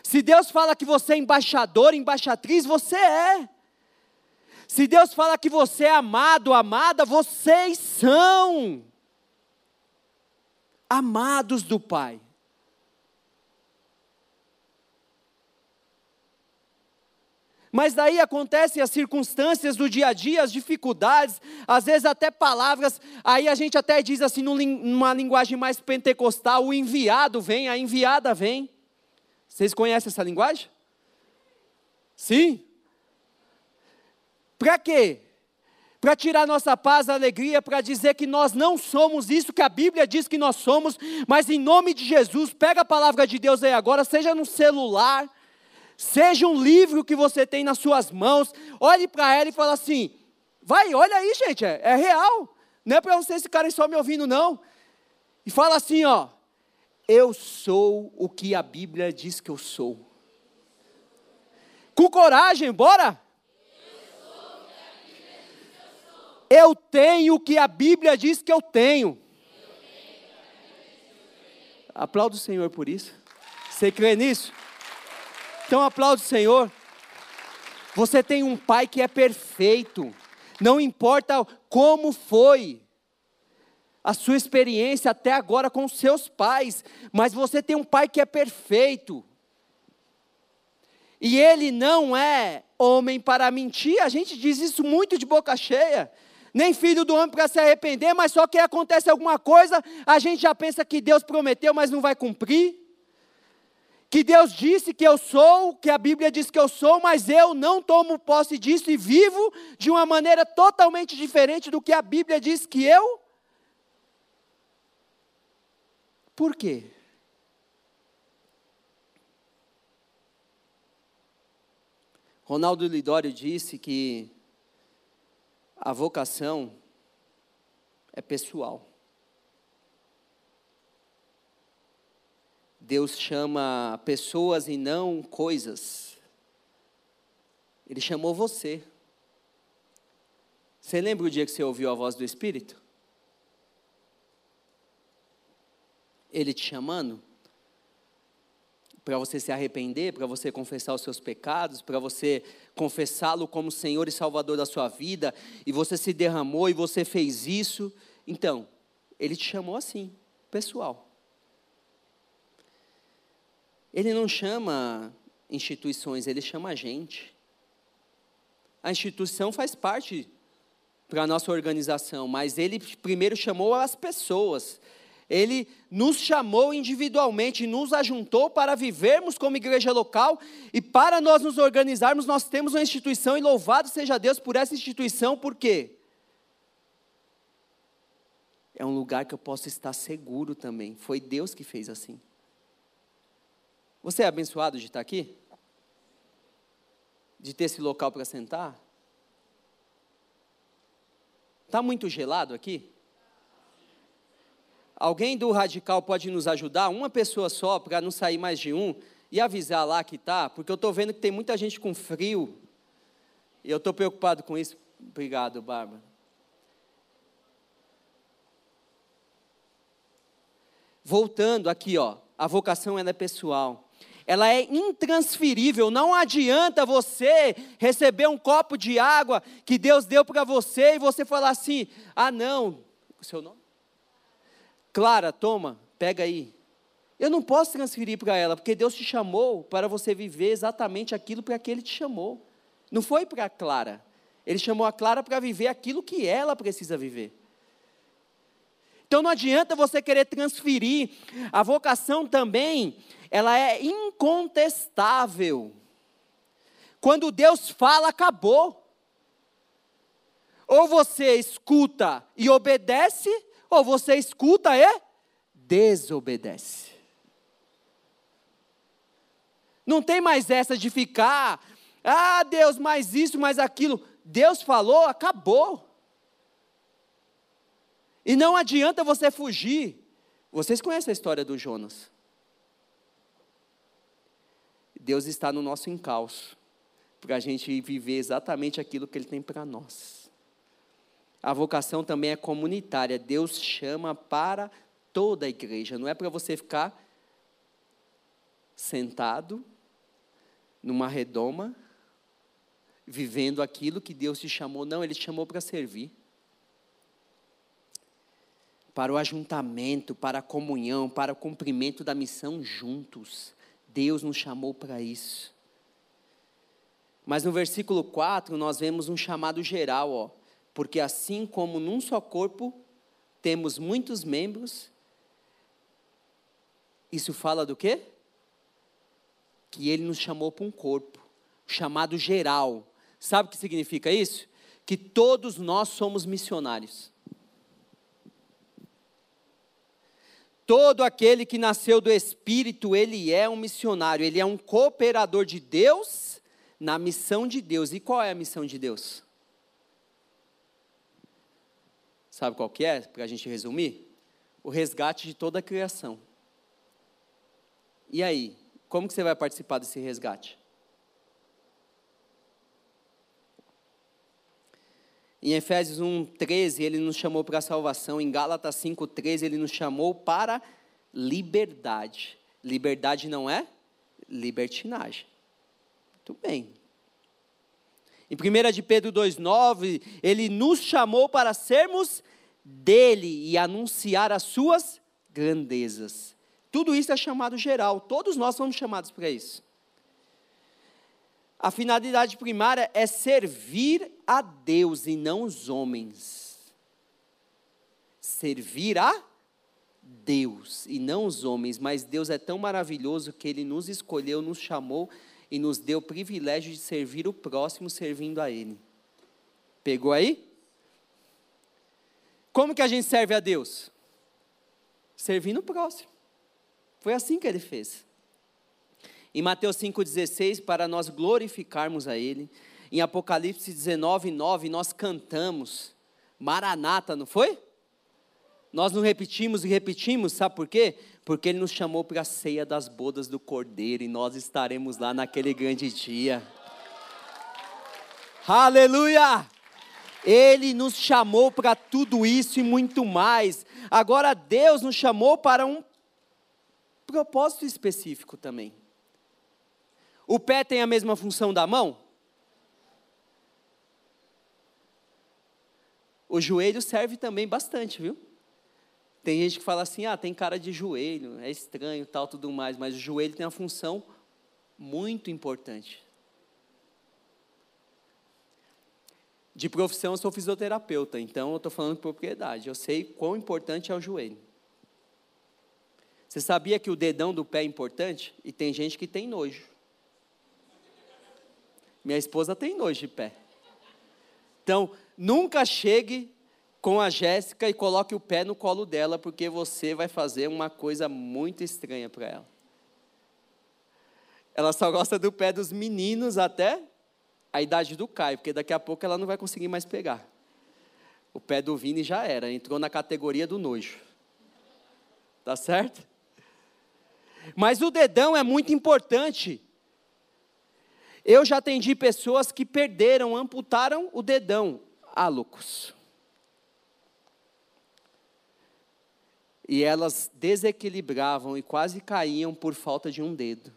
Se Deus fala que você é embaixador, embaixatriz, você é. Se Deus fala que você é amado, amada, vocês são amados do Pai. Mas daí acontecem as circunstâncias do dia a dia, as dificuldades, às vezes até palavras, aí a gente até diz assim, numa linguagem mais pentecostal, o enviado vem, a enviada vem. Vocês conhecem essa linguagem? Sim? Para quê? para tirar nossa paz, alegria, para dizer que nós não somos isso que a Bíblia diz que nós somos, mas em nome de Jesus, pega a palavra de Deus aí agora, seja no celular, seja um livro que você tem nas suas mãos, olhe para ela e fala assim: vai, olha aí, gente, é, é real, não é para vocês ficarem só me ouvindo, não. E fala assim: ó, eu sou o que a Bíblia diz que eu sou. Com coragem, bora! Eu tenho o que a Bíblia diz que eu tenho. Aplauda o Senhor por isso. Você crê nisso? Então aplaude o Senhor. Você tem um pai que é perfeito. Não importa como foi. A sua experiência até agora com seus pais, mas você tem um pai que é perfeito. E ele não é homem para mentir, a gente diz isso muito de boca cheia. Nem filho do homem para se arrepender, mas só que acontece alguma coisa, a gente já pensa que Deus prometeu, mas não vai cumprir. Que Deus disse que eu sou, que a Bíblia diz que eu sou, mas eu não tomo posse disso e vivo de uma maneira totalmente diferente do que a Bíblia diz que eu. Por quê? Ronaldo Lidório disse que a vocação é pessoal. Deus chama pessoas e não coisas. Ele chamou você. Você lembra o dia que você ouviu a voz do Espírito? Ele te chamando? para você se arrepender, para você confessar os seus pecados, para você confessá-lo como Senhor e Salvador da sua vida, e você se derramou e você fez isso. Então, ele te chamou assim, pessoal. Ele não chama instituições, ele chama a gente. A instituição faz parte para a nossa organização, mas ele primeiro chamou as pessoas. Ele nos chamou individualmente, nos ajuntou para vivermos como igreja local e para nós nos organizarmos, nós temos uma instituição e louvado seja Deus por essa instituição, por quê? É um lugar que eu posso estar seguro também. Foi Deus que fez assim. Você é abençoado de estar aqui? De ter esse local para sentar? Está muito gelado aqui? Alguém do radical pode nos ajudar? Uma pessoa só, para não sair mais de um, e avisar lá que está, porque eu estou vendo que tem muita gente com frio. E eu estou preocupado com isso. Obrigado, Bárbara. Voltando aqui, ó, a vocação ela é pessoal. Ela é intransferível. Não adianta você receber um copo de água que Deus deu para você e você falar assim: "Ah, não, o seu nome Clara, toma, pega aí. Eu não posso transferir para ela, porque Deus te chamou para você viver exatamente aquilo para que Ele te chamou. Não foi para a Clara. Ele chamou a Clara para viver aquilo que ela precisa viver. Então não adianta você querer transferir. A vocação também, ela é incontestável. Quando Deus fala, acabou. Ou você escuta e obedece, ou você escuta e desobedece. Não tem mais essa de ficar, ah, Deus, mais isso, mais aquilo. Deus falou, acabou. E não adianta você fugir. Vocês conhecem a história do Jonas? Deus está no nosso encalço, para a gente viver exatamente aquilo que Ele tem para nós a vocação também é comunitária. Deus chama para toda a igreja, não é para você ficar sentado numa redoma, vivendo aquilo que Deus te chamou. Não, Ele te chamou para servir. Para o ajuntamento, para a comunhão, para o cumprimento da missão juntos. Deus nos chamou para isso. Mas no versículo 4 nós vemos um chamado geral, ó porque assim como num só corpo temos muitos membros, isso fala do quê? Que ele nos chamou para um corpo, chamado geral. Sabe o que significa isso? Que todos nós somos missionários. Todo aquele que nasceu do Espírito, ele é um missionário, ele é um cooperador de Deus na missão de Deus. E qual é a missão de Deus? Sabe qual que é, para a gente resumir? O resgate de toda a criação. E aí, como que você vai participar desse resgate? Em Efésios 1:13 ele nos chamou para a salvação, em Gálatas 5:13 ele nos chamou para liberdade. Liberdade não é libertinagem. Muito bem. Em 1 de Pedro 2,9, ele nos chamou para sermos dele e anunciar as suas grandezas. Tudo isso é chamado geral, todos nós somos chamados para isso. A finalidade primária é servir a Deus e não os homens. Servir a Deus e não os homens, mas Deus é tão maravilhoso que Ele nos escolheu, nos chamou e nos deu o privilégio de servir o próximo servindo a Ele. Pegou aí? Como que a gente serve a Deus? Servindo o próximo. Foi assim que Ele fez. Em Mateus 5,16, para nós glorificarmos a Ele. Em Apocalipse 19, 9, nós cantamos Maranata, não foi? Nós não repetimos e repetimos, sabe por quê? Porque Ele nos chamou para a ceia das bodas do Cordeiro e nós estaremos lá naquele grande dia. Aleluia! Ele nos chamou para tudo isso e muito mais. Agora, Deus nos chamou para um propósito específico também. O pé tem a mesma função da mão? O joelho serve também bastante, viu? Tem gente que fala assim, ah, tem cara de joelho, é estranho, tal, tudo mais, mas o joelho tem uma função muito importante. De profissão, eu sou fisioterapeuta, então eu estou falando de propriedade. Eu sei quão importante é o joelho. Você sabia que o dedão do pé é importante? E tem gente que tem nojo. Minha esposa tem nojo de pé. Então, nunca chegue com a Jéssica e coloque o pé no colo dela, porque você vai fazer uma coisa muito estranha para ela. Ela só gosta do pé dos meninos até a idade do Caio, porque daqui a pouco ela não vai conseguir mais pegar. O pé do Vini já era, entrou na categoria do nojo. Tá certo? Mas o dedão é muito importante. Eu já atendi pessoas que perderam, amputaram o dedão. Ah, E elas desequilibravam e quase caíam por falta de um dedo.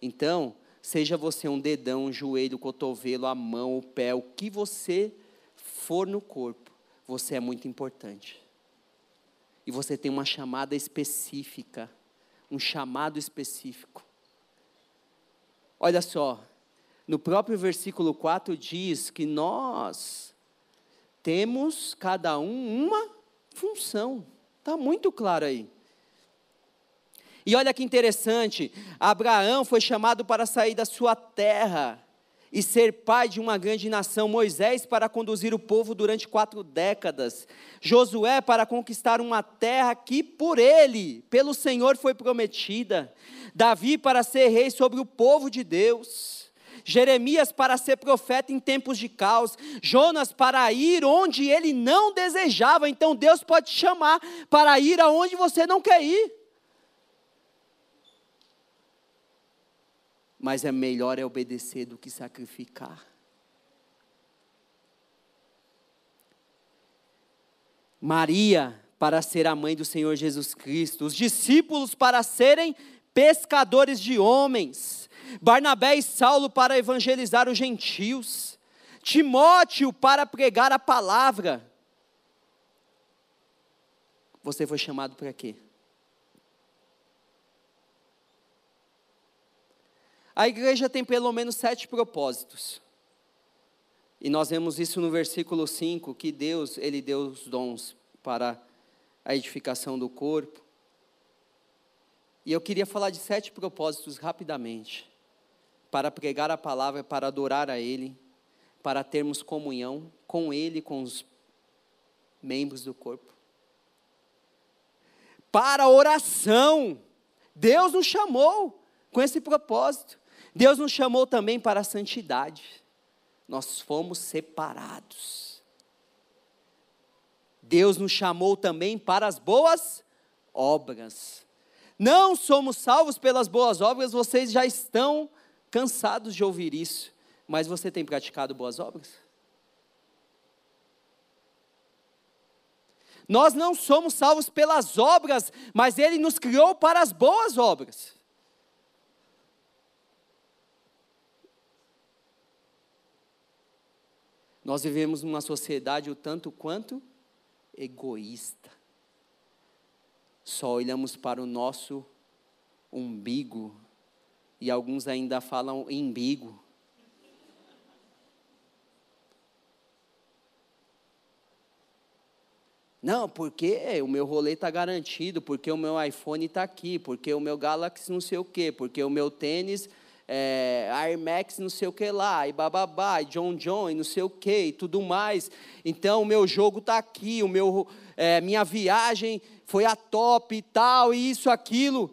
Então, seja você um dedão, um joelho, cotovelo, a mão, o pé, o que você for no corpo, você é muito importante. E você tem uma chamada específica, um chamado específico. Olha só, no próprio versículo 4 diz que nós temos cada um uma função. Está muito claro aí. E olha que interessante, Abraão foi chamado para sair da sua terra e ser pai de uma grande nação, Moisés para conduzir o povo durante quatro décadas, Josué para conquistar uma terra que por ele, pelo Senhor, foi prometida, Davi para ser rei sobre o povo de Deus. Jeremias para ser profeta em tempos de caos, Jonas para ir onde ele não desejava. Então Deus pode te chamar para ir aonde você não quer ir. Mas é melhor é obedecer do que sacrificar. Maria para ser a mãe do Senhor Jesus Cristo, os discípulos para serem pescadores de homens. Barnabé e Saulo para evangelizar os gentios, Timóteo para pregar a palavra. Você foi chamado para quê? A igreja tem pelo menos sete propósitos. E nós vemos isso no versículo 5, que Deus, Ele deu os dons para a edificação do corpo. E eu queria falar de sete propósitos rapidamente para pregar a palavra, para adorar a Ele, para termos comunhão com Ele, com os membros do corpo. Para oração, Deus nos chamou com esse propósito. Deus nos chamou também para a santidade. Nós fomos separados. Deus nos chamou também para as boas obras. Não somos salvos pelas boas obras, vocês já estão cansados de ouvir isso, mas você tem praticado boas obras? Nós não somos salvos pelas obras, mas Ele nos criou para as boas obras. Nós vivemos numa sociedade o tanto quanto egoísta. Só olhamos para o nosso umbigo, e alguns ainda falam embigo. Não, porque o meu rolê está garantido, porque o meu iPhone está aqui, porque o meu Galaxy não sei o quê, porque o meu tênis é, Air Max não sei o que lá, e bababá, e John John, e não sei o que, e tudo mais. Então, o meu jogo está aqui, o meu, é, minha viagem foi a top e tal, e isso, aquilo.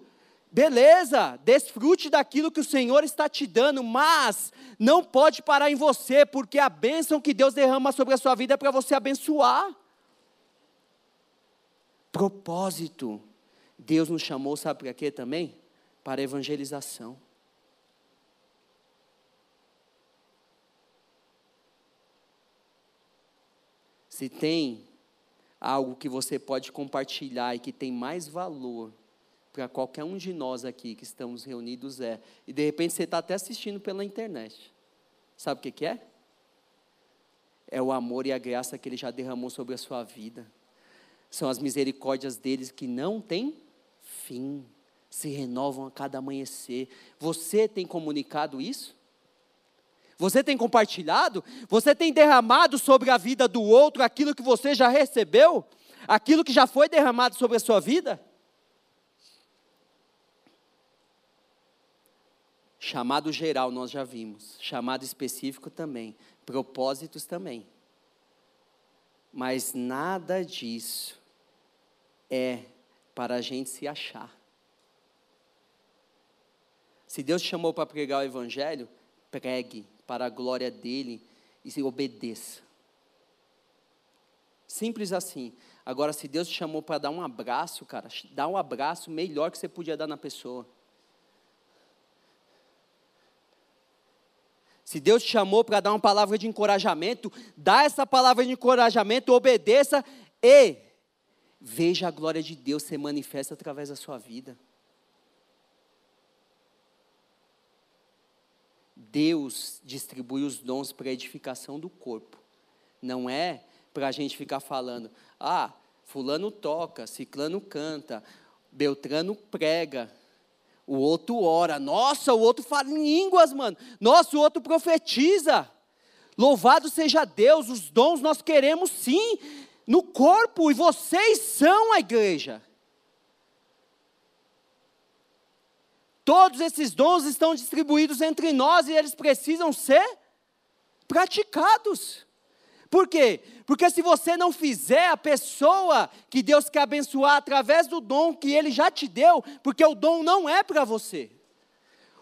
Beleza, desfrute daquilo que o Senhor está te dando, mas não pode parar em você, porque a bênção que Deus derrama sobre a sua vida é para você abençoar. Propósito. Deus nos chamou, sabe para quê também? Para evangelização. Se tem algo que você pode compartilhar e que tem mais valor para qualquer um de nós aqui que estamos reunidos é, e de repente você está até assistindo pela internet, sabe o que, que é? É o amor e a graça que Ele já derramou sobre a sua vida. São as misericórdias deles que não têm fim, se renovam a cada amanhecer. Você tem comunicado isso? Você tem compartilhado? Você tem derramado sobre a vida do outro aquilo que você já recebeu? Aquilo que já foi derramado sobre a sua vida? Chamado geral nós já vimos, chamado específico também, propósitos também. Mas nada disso é para a gente se achar. Se Deus te chamou para pregar o Evangelho, pregue, para a glória dele e se obedeça. Simples assim. Agora, se Deus te chamou para dar um abraço, cara, dá um abraço melhor que você podia dar na pessoa. Se Deus te chamou para dar uma palavra de encorajamento, dá essa palavra de encorajamento, obedeça e veja a glória de Deus ser manifesta através da sua vida. Deus distribui os dons para edificação do corpo. Não é para a gente ficar falando, ah, fulano toca, ciclano canta, beltrano prega, o outro ora, nossa, o outro fala em línguas, mano, nossa, o outro profetiza. Louvado seja Deus, os dons nós queremos sim no corpo, e vocês são a igreja. Todos esses dons estão distribuídos entre nós e eles precisam ser praticados. Por quê? Porque se você não fizer, a pessoa que Deus quer abençoar através do dom que Ele já te deu, porque o dom não é para você.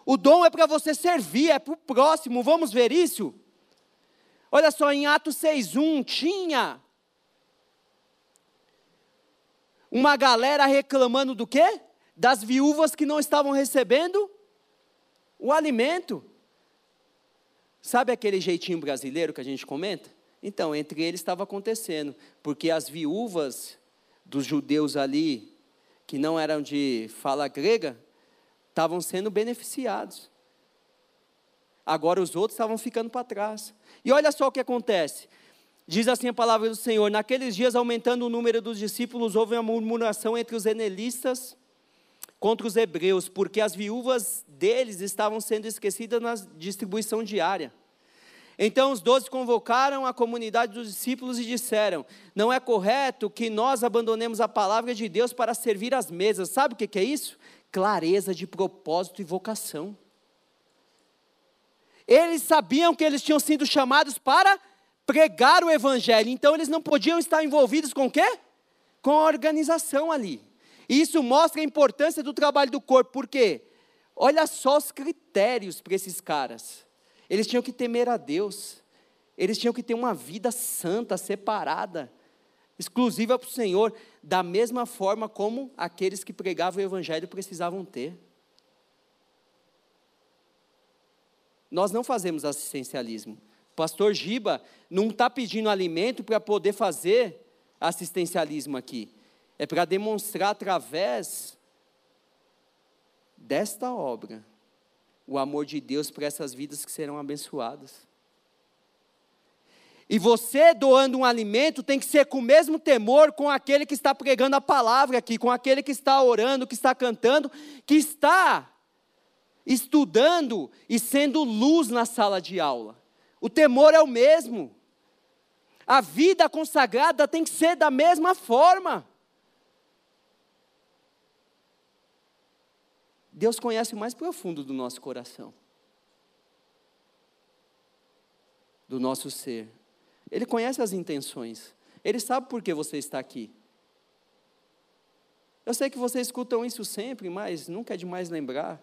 O dom é para você servir, é para o próximo. Vamos ver isso? Olha só, em Atos 6,1 tinha uma galera reclamando do quê? das viúvas que não estavam recebendo o alimento. Sabe aquele jeitinho brasileiro que a gente comenta? Então, entre eles estava acontecendo, porque as viúvas dos judeus ali, que não eram de fala grega, estavam sendo beneficiados. Agora os outros estavam ficando para trás. E olha só o que acontece. Diz assim a palavra do Senhor: Naqueles dias, aumentando o número dos discípulos, houve uma murmuração entre os enelistas contra os hebreus, porque as viúvas deles estavam sendo esquecidas na distribuição diária. Então os doze convocaram a comunidade dos discípulos e disseram: Não é correto que nós abandonemos a palavra de Deus para servir as mesas. Sabe o que é isso? Clareza de propósito e vocação. Eles sabiam que eles tinham sido chamados para pregar o evangelho, então eles não podiam estar envolvidos com o quê? Com a organização ali. E isso mostra a importância do trabalho do corpo, porque olha só os critérios para esses caras. Eles tinham que temer a Deus, eles tinham que ter uma vida santa, separada, exclusiva para o Senhor, da mesma forma como aqueles que pregavam o Evangelho precisavam ter. Nós não fazemos assistencialismo. O pastor Giba não está pedindo alimento para poder fazer assistencialismo aqui é para demonstrar através desta obra o amor de Deus para essas vidas que serão abençoadas. E você doando um alimento tem que ser com o mesmo temor com aquele que está pregando a palavra aqui, com aquele que está orando, que está cantando, que está estudando e sendo luz na sala de aula. O temor é o mesmo. A vida consagrada tem que ser da mesma forma. Deus conhece o mais profundo do nosso coração, do nosso ser. Ele conhece as intenções. Ele sabe por que você está aqui. Eu sei que vocês escutam isso sempre, mas nunca é demais lembrar.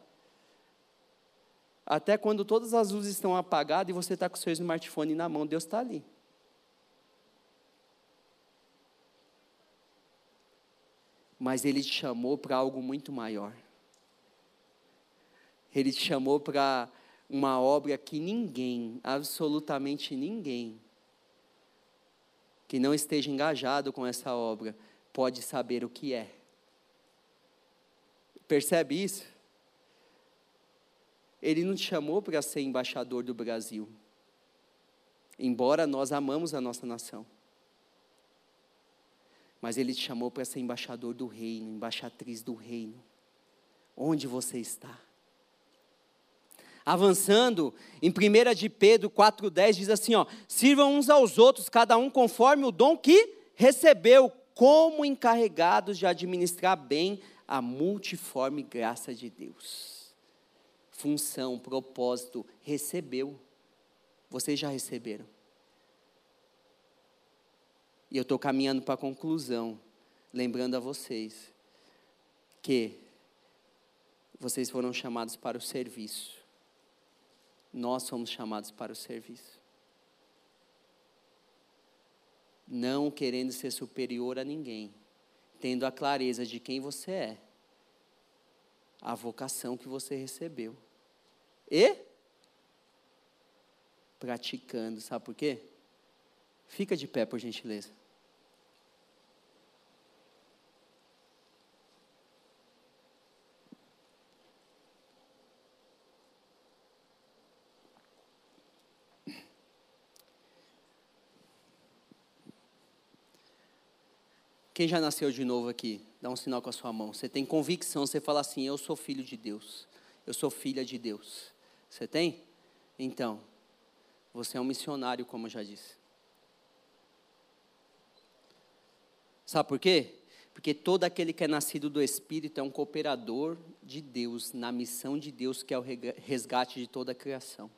Até quando todas as luzes estão apagadas e você está com o seu smartphone na mão, Deus está ali. Mas Ele te chamou para algo muito maior. Ele te chamou para uma obra que ninguém, absolutamente ninguém, que não esteja engajado com essa obra, pode saber o que é. Percebe isso? Ele não te chamou para ser embaixador do Brasil, embora nós amamos a nossa nação. Mas Ele te chamou para ser embaixador do reino, embaixatriz do reino. Onde você está? Avançando, em 1 de Pedro 4,10 diz assim: ó, sirvam uns aos outros, cada um conforme o dom que recebeu, como encarregados de administrar bem a multiforme graça de Deus. Função, propósito, recebeu. Vocês já receberam. E eu estou caminhando para a conclusão, lembrando a vocês que vocês foram chamados para o serviço nós somos chamados para o serviço. Não querendo ser superior a ninguém, tendo a clareza de quem você é, a vocação que você recebeu. E praticando, sabe por quê? Fica de pé, por gentileza. Quem já nasceu de novo aqui? Dá um sinal com a sua mão. Você tem convicção, você fala assim: Eu sou filho de Deus. Eu sou filha de Deus. Você tem? Então, você é um missionário, como eu já disse. Sabe por quê? Porque todo aquele que é nascido do Espírito é um cooperador de Deus, na missão de Deus, que é o resgate de toda a criação.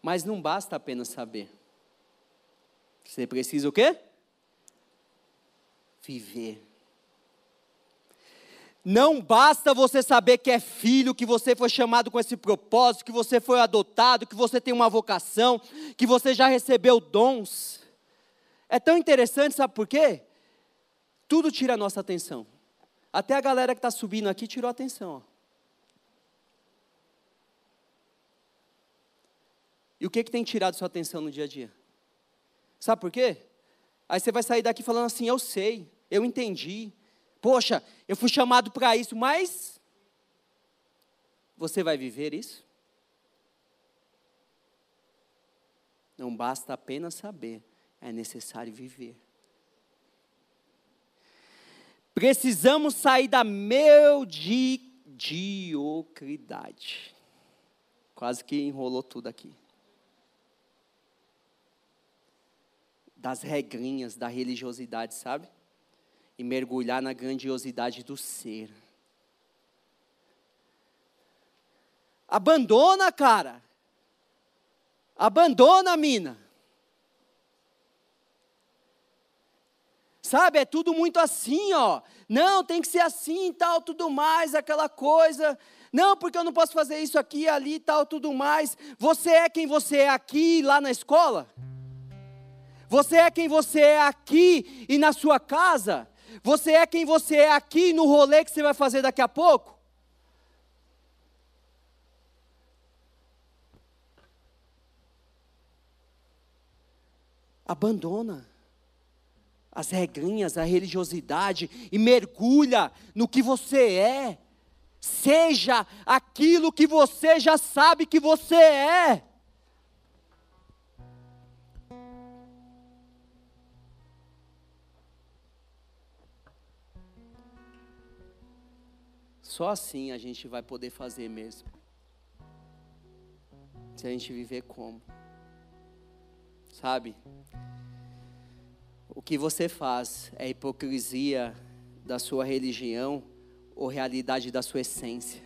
Mas não basta apenas saber. Você precisa o quê? Viver. Não basta você saber que é filho, que você foi chamado com esse propósito, que você foi adotado, que você tem uma vocação, que você já recebeu dons. É tão interessante, sabe por quê? Tudo tira a nossa atenção. Até a galera que está subindo aqui tirou a atenção. Ó. E o que, que tem tirado sua atenção no dia a dia? Sabe por quê? Aí você vai sair daqui falando assim: eu sei, eu entendi. Poxa, eu fui chamado para isso, mas você vai viver isso? Não basta apenas saber, é necessário viver. Precisamos sair da mediocridade. Quase que enrolou tudo aqui. das regrinhas da religiosidade, sabe? E mergulhar na grandiosidade do ser. Abandona, cara. Abandona, mina. Sabe, é tudo muito assim, ó. Não, tem que ser assim tal, tudo mais, aquela coisa. Não, porque eu não posso fazer isso aqui, ali, tal, tudo mais. Você é quem você é aqui, lá na escola? Você é quem você é aqui e na sua casa? Você é quem você é aqui no rolê que você vai fazer daqui a pouco? Abandona as regrinhas, a religiosidade e mergulha no que você é. Seja aquilo que você já sabe que você é. Só assim a gente vai poder fazer mesmo. Se a gente viver como. Sabe? O que você faz é hipocrisia da sua religião ou realidade da sua essência?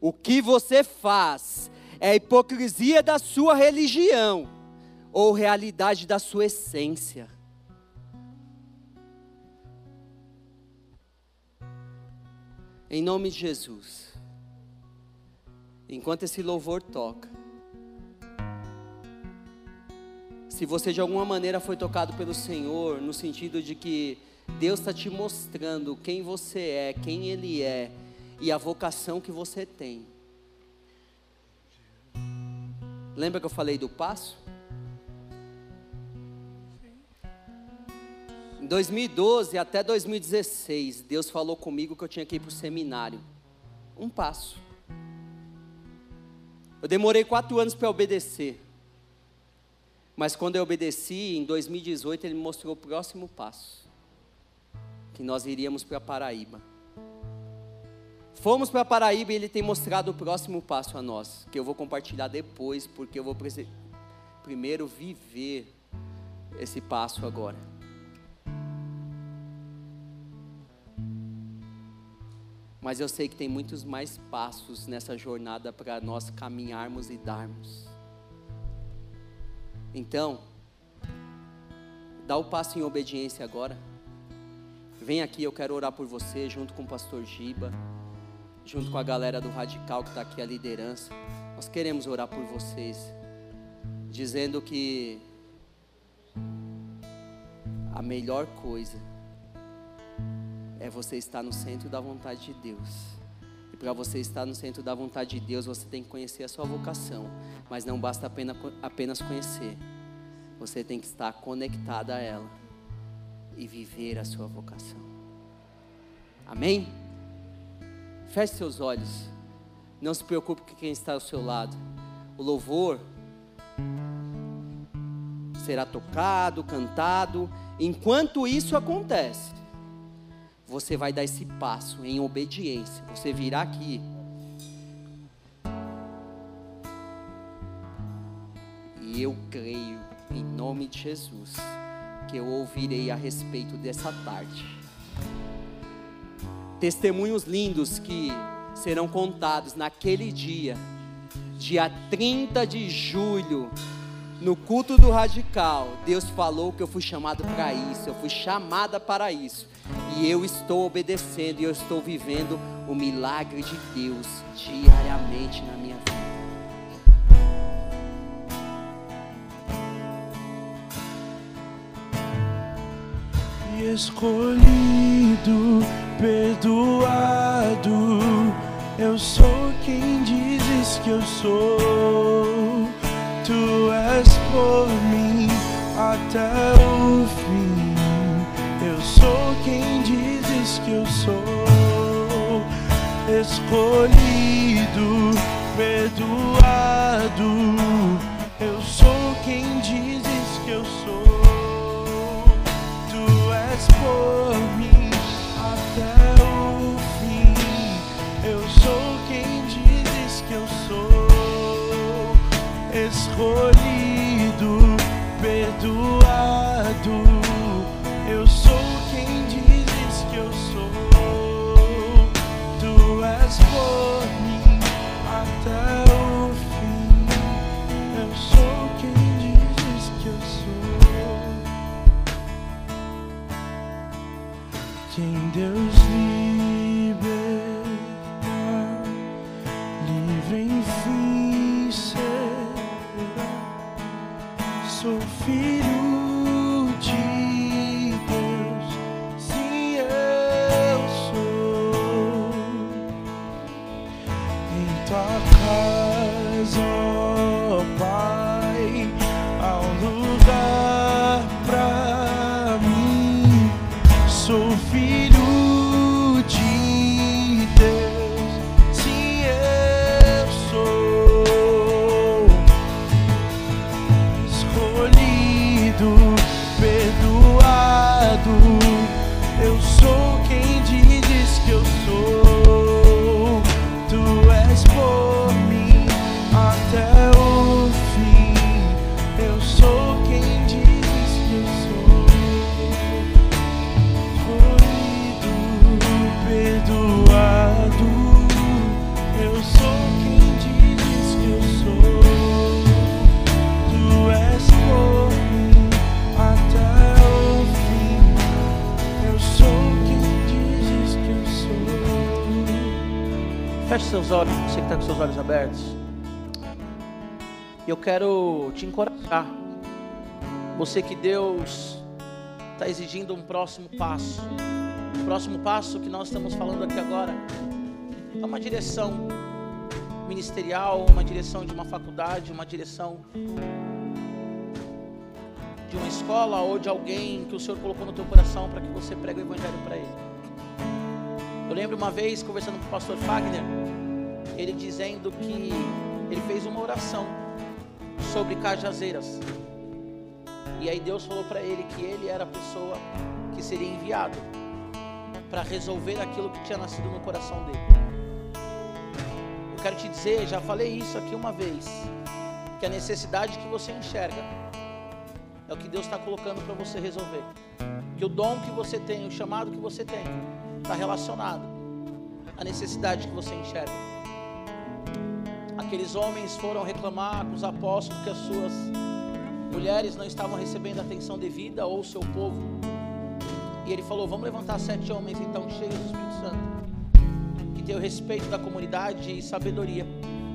O que você faz é hipocrisia da sua religião ou realidade da sua essência? Em nome de Jesus. Enquanto esse louvor toca, se você de alguma maneira foi tocado pelo Senhor, no sentido de que Deus está te mostrando quem você é, quem Ele é e a vocação que você tem. Lembra que eu falei do passo? Em 2012 até 2016, Deus falou comigo que eu tinha que ir para o seminário. Um passo. Eu demorei quatro anos para obedecer. Mas quando eu obedeci, em 2018, Ele me mostrou o próximo passo. Que nós iríamos para Paraíba. Fomos para Paraíba e Ele tem mostrado o próximo passo a nós. Que eu vou compartilhar depois, porque eu vou primeiro viver esse passo agora. Mas eu sei que tem muitos mais passos nessa jornada para nós caminharmos e darmos. Então, dá o passo em obediência agora. Vem aqui, eu quero orar por você, junto com o pastor Giba, junto com a galera do Radical que está aqui, a liderança. Nós queremos orar por vocês, dizendo que a melhor coisa é você estar no centro da vontade de Deus. E para você estar no centro da vontade de Deus, você tem que conhecer a sua vocação. Mas não basta apenas, conhecer. Você tem que estar conectado a ela e viver a sua vocação. Amém? Feche seus olhos. Não se preocupe com quem está ao seu lado. O louvor será tocado, cantado. Enquanto isso acontece, você vai dar esse passo em obediência. Você virá aqui. E eu creio, em nome de Jesus, que eu ouvirei a respeito dessa tarde. Testemunhos lindos que serão contados naquele dia, dia 30 de julho, no culto do radical. Deus falou que eu fui chamado para isso, eu fui chamada para isso. E eu estou obedecendo e eu estou vivendo o milagre de Deus diariamente na minha vida.
Escolhido, perdoado, eu sou quem dizes que eu sou. Tu és por mim até o fim sou quem dizes que eu sou, escolhido, perdoado. Escolhido, perdoado. Eu sou quem dizes que eu sou. Tu és por mim até o fim. Eu sou quem dizes que eu sou. Quem Deus
quero te encorajar. Você que Deus está exigindo um próximo passo. O próximo passo que nós estamos falando aqui agora é uma direção ministerial, uma direção de uma faculdade, uma direção de uma escola ou de alguém que o Senhor colocou no teu coração para que você pregue o evangelho para ele. Eu lembro uma vez conversando com o pastor Fagner, ele dizendo que ele fez uma oração sobre cajazeiras. E aí Deus falou para ele que ele era a pessoa que seria enviado para resolver aquilo que tinha nascido no coração dele. Eu quero te dizer, já falei isso aqui uma vez, que a necessidade que você enxerga é o que Deus está colocando para você resolver. Que o dom que você tem, o chamado que você tem, está relacionado à necessidade que você enxerga. Aqueles homens foram reclamar com os apóstolos que as suas mulheres não estavam recebendo a atenção devida ou seu povo. E ele falou: Vamos levantar sete homens então cheios do Espírito Santo, que tenham respeito da comunidade e sabedoria,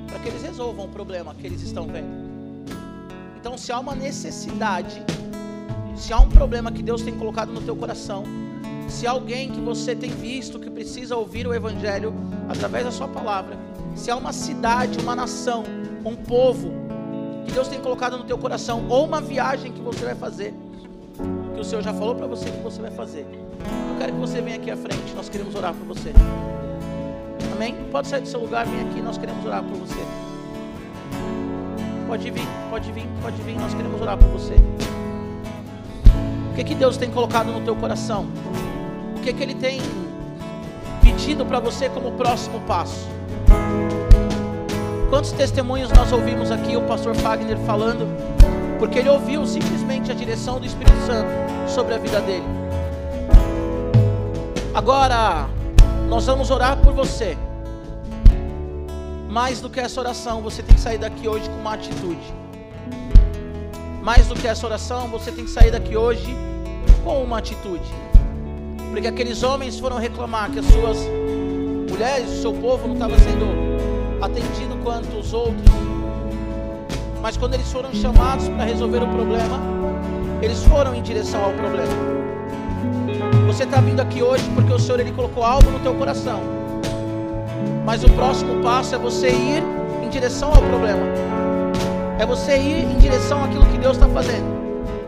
para que eles resolvam o problema que eles estão vendo. Então, se há uma necessidade, se há um problema que Deus tem colocado no teu coração, se há alguém que você tem visto que precisa ouvir o Evangelho através da sua palavra, se há uma cidade, uma nação, um povo que Deus tem colocado no teu coração, ou uma viagem que você vai fazer, que o Senhor já falou para você que você vai fazer, eu quero que você venha aqui à frente, nós queremos orar por você. Amém? Pode sair do seu lugar, vem aqui, nós queremos orar por você. Pode vir, pode vir, pode vir, nós queremos orar por você. O que, que Deus tem colocado no teu coração? O que, que Ele tem pedido para você como próximo passo? Quantos testemunhos nós ouvimos aqui o pastor Fagner falando? Porque ele ouviu simplesmente a direção do Espírito Santo sobre a vida dele. Agora, nós vamos orar por você. Mais do que essa oração, você tem que sair daqui hoje com uma atitude. Mais do que essa oração, você tem que sair daqui hoje com uma atitude. Porque aqueles homens foram reclamar que as suas mulheres, o seu povo não estava sendo atendido quanto os outros. Mas quando eles foram chamados para resolver o problema, eles foram em direção ao problema. Você está vindo aqui hoje porque o Senhor ele colocou algo no teu coração. Mas o próximo passo é você ir em direção ao problema. É você ir em direção àquilo que Deus está fazendo.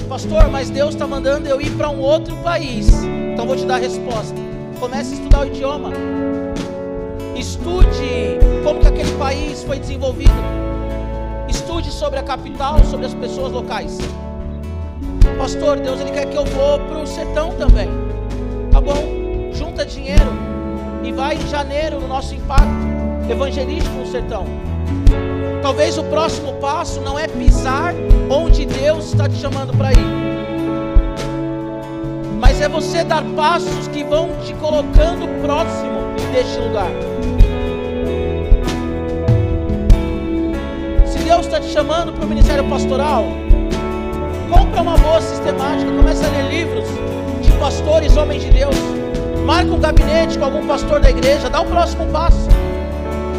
Pastor, mas Deus está mandando eu ir para um outro país. Então vou te dar a resposta. Comece a estudar o idioma. Estude como que aquele país foi desenvolvido. Estude sobre a capital, sobre as pessoas locais. Pastor, Deus ele quer que eu vou para o sertão também. Tá bom? Junta dinheiro e vai em janeiro no nosso impacto evangelístico no sertão. Talvez o próximo passo não é pisar onde Deus está te chamando para ir, mas é você dar passos que vão te colocando próximo deste lugar. Se Deus está te chamando para o ministério pastoral, compra uma boa sistemática, começa a ler livros de pastores, homens de Deus. Marca um gabinete com algum pastor da igreja, dá o próximo passo.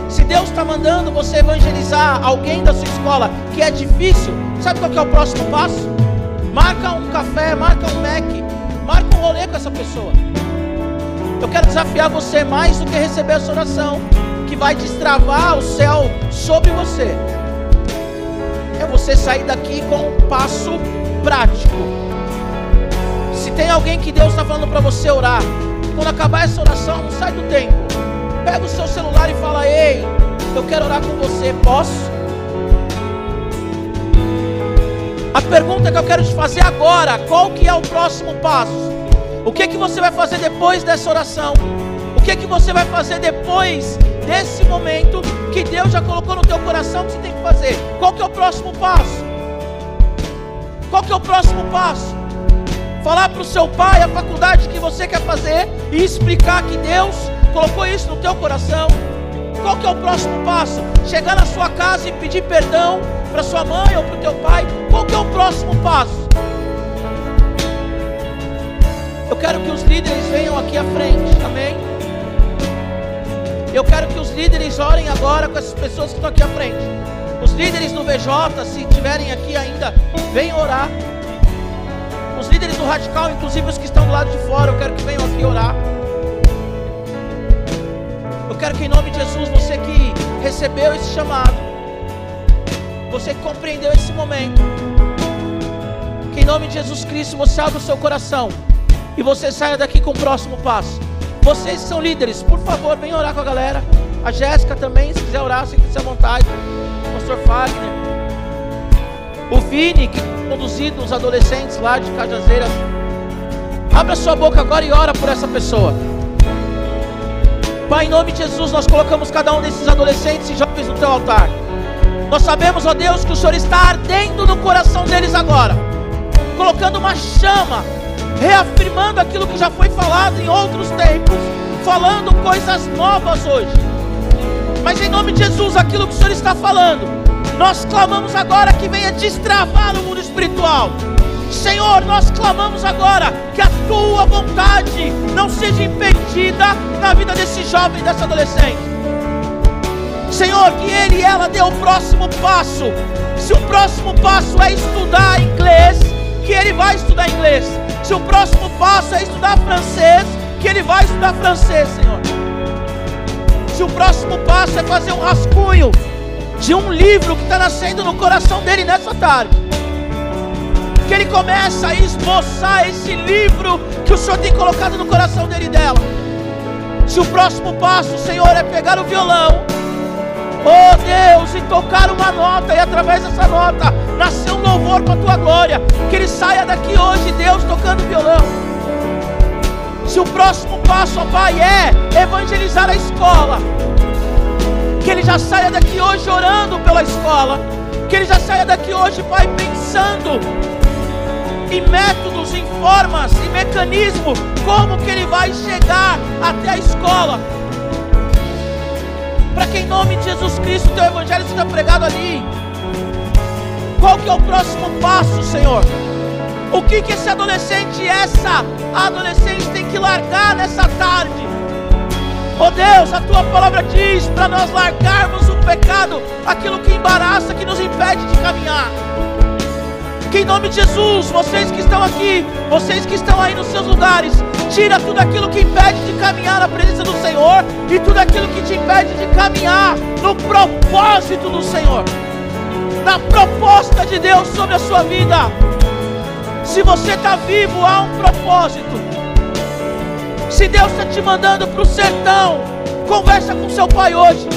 Se Deus está mandando você evangelizar alguém da sua escola que é difícil, sabe qual é o próximo passo? Marca um café, marca um Mac, marca um rolê com essa pessoa. Eu quero desafiar você mais do que receber essa oração, que vai destravar o céu sobre você. É você sair daqui com um passo prático. Se tem alguém que Deus está falando para você orar, quando acabar essa oração, não sai do tempo. Pega o seu celular e fala: Ei, eu quero orar com você, posso? A pergunta que eu quero te fazer agora: qual que é o próximo passo? O que que você vai fazer depois dessa oração? O que que você vai fazer depois desse momento que Deus já colocou no teu coração que você tem que fazer? Qual que é o próximo passo? Qual que é o próximo passo? Falar para o seu pai a faculdade que você quer fazer e explicar que Deus colocou isso no teu coração. Qual que é o próximo passo? Chegar na sua casa e pedir perdão para sua mãe ou para o teu pai. Qual que é o próximo passo? Eu quero que os líderes venham aqui à frente, amém? Eu quero que os líderes orem agora com essas pessoas que estão aqui à frente. Os líderes do VJ, se tiverem aqui ainda, venham orar. Os líderes do Radical, inclusive os que estão do lado de fora, eu quero que venham aqui orar. Eu quero que em nome de Jesus, você que recebeu esse chamado, você que compreendeu esse momento, que em nome de Jesus Cristo você abra o seu coração e você saia daqui com o próximo passo. Vocês que são líderes, por favor, venham orar com a galera. A Jéssica também, se quiser orar, se quiser à vontade. O pastor Fagner. O Vini, que conduzido os adolescentes lá de Cajazeiras. Abra sua boca agora e ora por essa pessoa. Pai, em nome de Jesus, nós colocamos cada um desses adolescentes e jovens no teu altar. Nós sabemos, ó Deus, que o Senhor está ardendo no coração deles agora, colocando uma chama, reafirmando aquilo que já foi falado em outros tempos, falando coisas novas hoje. Mas em nome de Jesus, aquilo que o Senhor está falando, nós clamamos agora que venha destravar no mundo espiritual. Senhor, nós clamamos agora que a tua vontade não seja impedida na vida desse jovem, dessa adolescente. Senhor, que ele e ela dê o próximo passo. Se o próximo passo é estudar inglês, que ele vai estudar inglês. Se o próximo passo é estudar francês, que ele vai estudar francês, Senhor. Se o próximo passo é fazer um rascunho de um livro que está nascendo no coração dele nessa tarde, que ele começa a esboçar esse livro que o Senhor tem colocado no coração dele e dela. Se o próximo passo, Senhor, é pegar o violão, oh Deus, e tocar uma nota, e através dessa nota nascer um louvor para a tua glória, que ele saia daqui hoje, Deus, tocando violão. Se o próximo passo, ó Pai, é evangelizar a escola, que ele já saia daqui hoje orando pela escola, que ele já saia daqui hoje, Pai, pensando em métodos, em formas, em mecanismo, como que ele vai chegar até a escola. Para que em nome de Jesus Cristo o teu evangelho seja pregado ali. Qual que é o próximo passo, Senhor? O que que esse adolescente, essa adolescente tem que largar nessa tarde? Oh Deus, a tua palavra diz para nós largarmos o pecado, aquilo que embaraça, que nos impede de caminhar. Que em nome de Jesus, vocês que estão aqui, vocês que estão aí nos seus lugares, tira tudo aquilo que impede de caminhar na presença do Senhor e tudo aquilo que te impede de caminhar no propósito do Senhor, na proposta de Deus sobre a sua vida. Se você está vivo, há um propósito. Se Deus está te mandando para o sertão, conversa com seu pai hoje.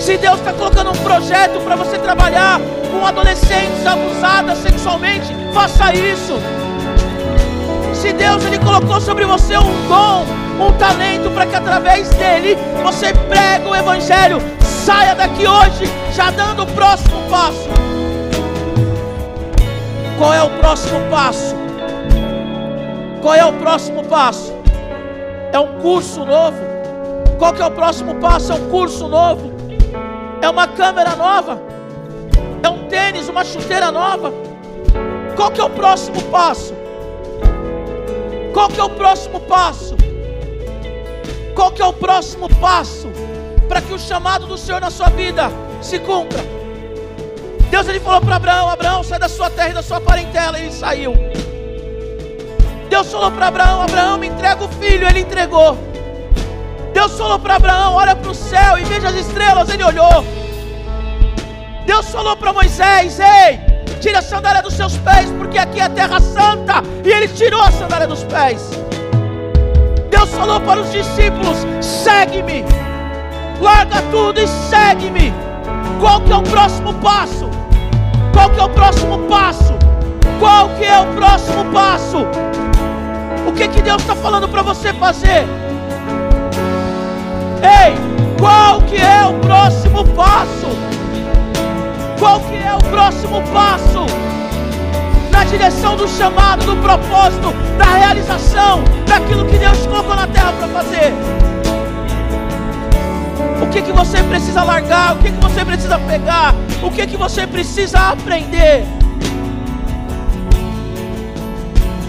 Se Deus está colocando um projeto para você trabalhar com adolescentes abusadas sexualmente, faça isso. Se Deus ele colocou sobre você um dom, um talento para que através dele você pregue o evangelho, saia daqui hoje já dando o próximo passo. Qual é o próximo passo? Qual é o próximo passo? É um curso novo. Qual que é o próximo passo? É um curso novo. É uma câmera nova. É um tênis, uma chuteira nova. Qual que é o próximo passo? Qual que é o próximo passo? Qual que é o próximo passo para que o chamado do Senhor na sua vida se cumpra? Deus ele falou para Abraão: Abraão, sai da sua terra e da sua parentela. Ele saiu. Deus falou para Abraão: Abraão, me entrega o filho. Ele entregou. Deus falou para Abraão: olha para o céu e veja as estrelas. Ele olhou. Deus falou para Moisés: Ei, tira a sandália dos seus pés, porque aqui é terra santa. E ele tirou a sandália dos pés. Deus falou para os discípulos: segue-me, larga tudo e segue-me. Qual que é o próximo passo? Qual que é o próximo passo? Qual que é o próximo passo? O que que Deus está falando para você fazer? Ei, qual que é o próximo passo? Qual que é o próximo passo? Na direção do chamado, do propósito, da realização daquilo que Deus colocou na terra para fazer. O que que você precisa largar? O que que você precisa pegar? O que que você precisa aprender?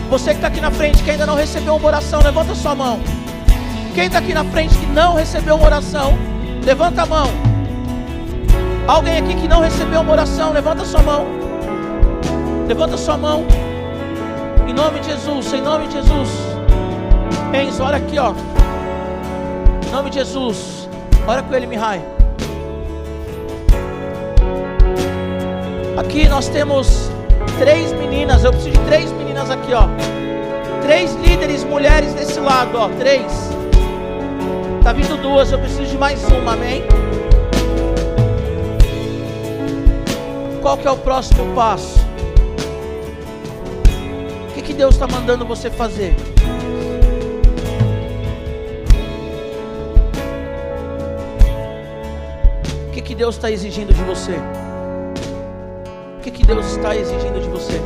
Você que está aqui na frente, que ainda não recebeu uma oração, levanta sua mão. Quem está aqui na frente que não recebeu uma oração, levanta a mão. Alguém aqui que não recebeu uma oração, levanta sua mão. Levanta sua mão. Em nome de Jesus, em nome de Jesus. Enzo, olha aqui, ó. Em nome de Jesus. Ora com ele, Mihai. Aqui nós temos três meninas. Eu preciso de três meninas aqui, ó. Três líderes mulheres desse lado, ó. Três. Tá vindo duas, eu preciso de mais uma, amém? Qual que é o próximo passo? O que, que Deus está mandando você fazer? O que, que Deus está exigindo de você? O que, que Deus está exigindo de você?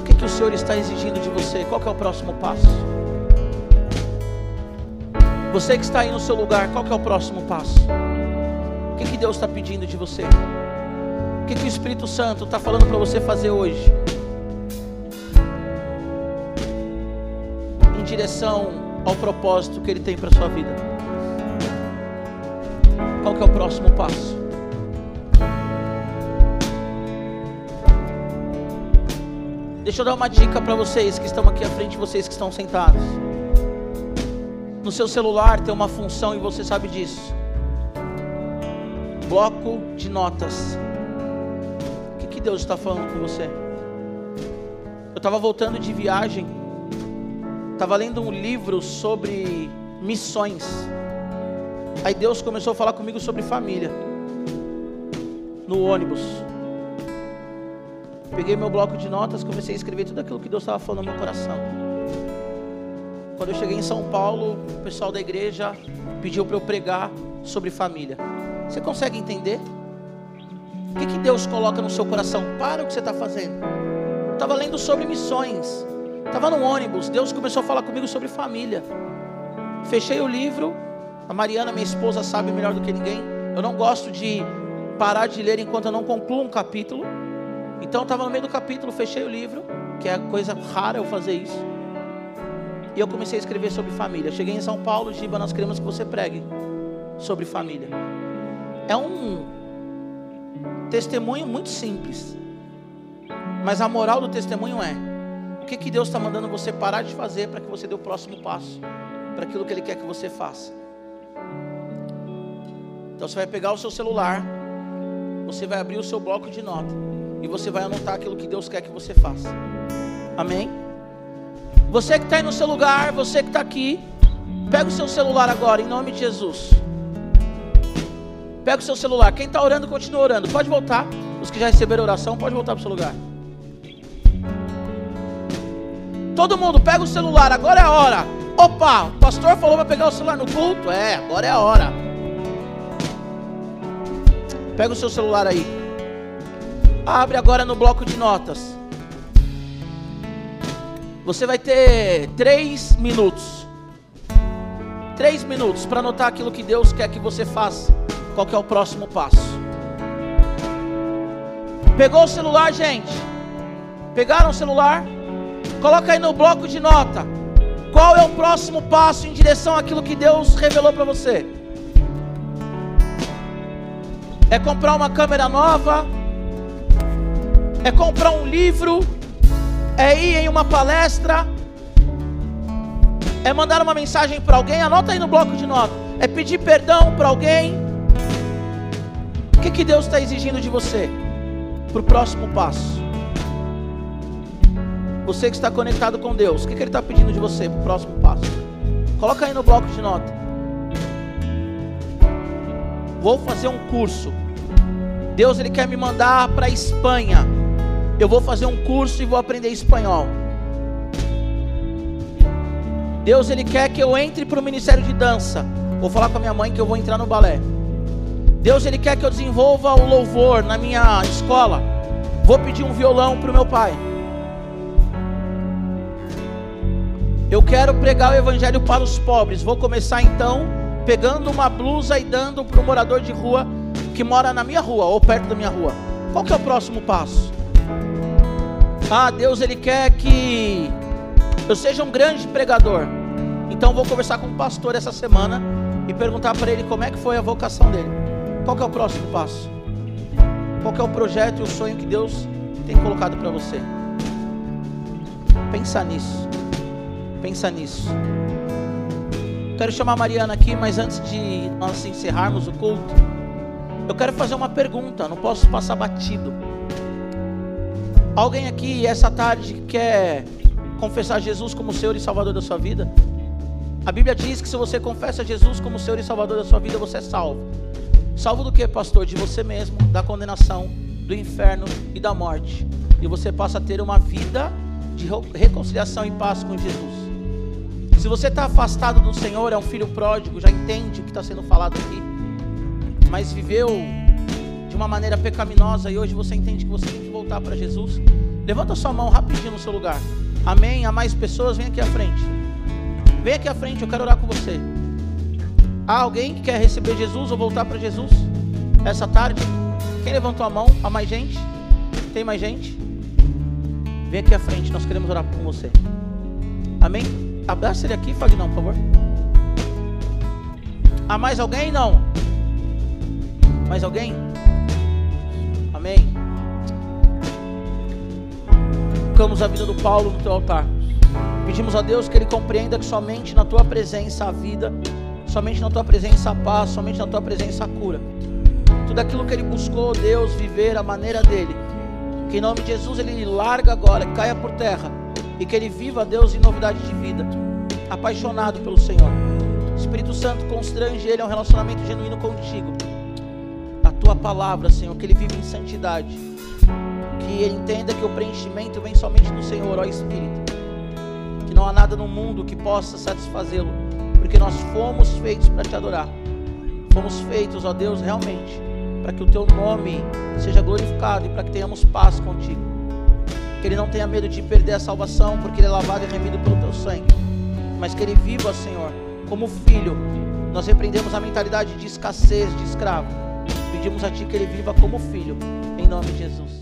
O que, que o Senhor está exigindo de você? Qual que é o próximo passo? Você que está aí no seu lugar, qual é o próximo passo? O que, que Deus está pedindo de você? O que, que o Espírito Santo está falando para você fazer hoje? Em direção ao propósito que Ele tem para sua vida. Qual que é o próximo passo? Deixa eu dar uma dica para vocês que estão aqui à frente, vocês que estão sentados. No seu celular tem uma função e você sabe disso. Bloco de notas. O que, que Deus está falando com você? Eu estava voltando de viagem, estava lendo um livro sobre missões. Aí Deus começou a falar comigo sobre família. No ônibus. Peguei meu bloco de notas, comecei a escrever tudo aquilo que Deus estava falando no meu coração. Quando eu cheguei em São Paulo, o pessoal da igreja pediu para eu pregar sobre família. Você consegue entender? O que, que Deus coloca no seu coração? Para o que você está fazendo. Estava lendo sobre missões. Estava no ônibus. Deus começou a falar comigo sobre família. Fechei o livro. A Mariana, minha esposa, sabe melhor do que ninguém. Eu não gosto de parar de ler enquanto eu não concluo um capítulo. Então eu estava no meio do capítulo, fechei o livro, que é coisa rara eu fazer isso. E eu comecei a escrever sobre família. Cheguei em São Paulo, Giba, nós queremos que você pregue sobre família. É um testemunho muito simples. Mas a moral do testemunho é: o que, que Deus está mandando você parar de fazer para que você dê o próximo passo para aquilo que Ele quer que você faça. Então você vai pegar o seu celular, você vai abrir o seu bloco de nota e você vai anotar aquilo que Deus quer que você faça. Amém? Você que está aí no seu lugar, você que está aqui, pega o seu celular agora, em nome de Jesus. Pega o seu celular. Quem está orando, continua orando. Pode voltar. Os que já receberam oração, pode voltar para o seu lugar. Todo mundo, pega o celular, agora é a hora. Opa, o pastor falou para pegar o celular no culto? É, agora é a hora. Pega o seu celular aí. Abre agora no bloco de notas. Você vai ter três minutos. Três minutos para anotar aquilo que Deus quer que você faça. Qual é o próximo passo? Pegou o celular, gente? Pegaram o celular? Coloca aí no bloco de nota. Qual é o próximo passo em direção àquilo que Deus revelou para você? É comprar uma câmera nova? É comprar um livro? É ir em uma palestra? É mandar uma mensagem para alguém? Anota aí no bloco de nota. É pedir perdão para alguém? O que, que Deus está exigindo de você para o próximo passo? Você que está conectado com Deus, o que, que Ele está pedindo de você para o próximo passo? Coloca aí no bloco de nota. Vou fazer um curso. Deus ele quer me mandar para a Espanha. Eu vou fazer um curso e vou aprender espanhol. Deus ele quer que eu entre para o ministério de dança. Vou falar com a minha mãe que eu vou entrar no balé. Deus ele quer que eu desenvolva o louvor na minha escola. Vou pedir um violão para o meu pai. Eu quero pregar o evangelho para os pobres. Vou começar então pegando uma blusa e dando para o morador de rua que mora na minha rua ou perto da minha rua. Qual que é o próximo passo? Ah, Deus ele quer que eu seja um grande pregador. Então vou conversar com o pastor essa semana e perguntar para ele como é que foi a vocação dele. Qual é o próximo passo? Qual é o projeto e o sonho que Deus tem colocado para você? Pensa nisso. Pensa nisso. Quero chamar a Mariana aqui, mas antes de nós encerrarmos o culto, eu quero fazer uma pergunta, não posso passar batido. Alguém aqui essa tarde quer confessar Jesus como Senhor e Salvador da sua vida? A Bíblia diz que se você confessa Jesus como Senhor e Salvador da sua vida, você é salvo. Salvo do que, pastor? De você mesmo, da condenação, do inferno e da morte. E você passa a ter uma vida de reconciliação e paz com Jesus. Se você está afastado do Senhor, é um filho pródigo, já entende o que está sendo falado aqui, mas viveu de uma maneira pecaminosa e hoje você entende que você tem que voltar para Jesus, levanta sua mão rapidinho no seu lugar. Amém? Há mais pessoas? Vem aqui à frente. Vem aqui à frente, eu quero orar com você. Há alguém que quer receber Jesus ou voltar para Jesus essa tarde? Quem levantou a mão? Há mais gente? Tem mais gente? Vem aqui à frente, nós queremos orar com você. Amém? Abraça ele aqui, fale não, por favor. Há mais alguém? Não. Mais alguém? Amém. Colocamos a vida do Paulo no teu altar. Pedimos a Deus que Ele compreenda que somente na tua presença há vida, somente na tua presença há paz, somente na tua presença há cura. Tudo aquilo que Ele buscou, Deus, viver a maneira dele. Que em nome de Jesus Ele larga agora, caia por terra e que Ele viva, Deus, em novidade de vida, apaixonado pelo Senhor. Espírito Santo constrange Ele a um relacionamento genuíno contigo. Tua palavra, Senhor, que Ele vive em santidade. Que Ele entenda que o preenchimento vem somente do Senhor, ó Espírito. Que não há nada no mundo que possa satisfazê-lo, porque nós fomos feitos para te adorar. Fomos feitos, ó Deus, realmente, para que o teu nome seja glorificado e para que tenhamos paz contigo que ele não tenha medo de perder a salvação, porque ele é lavado e remido pelo teu sangue, mas que ele viva, Senhor, como filho. Nós repreendemos a mentalidade de escassez, de escravo. Pedimos a Ti que ele viva como filho, em nome de Jesus.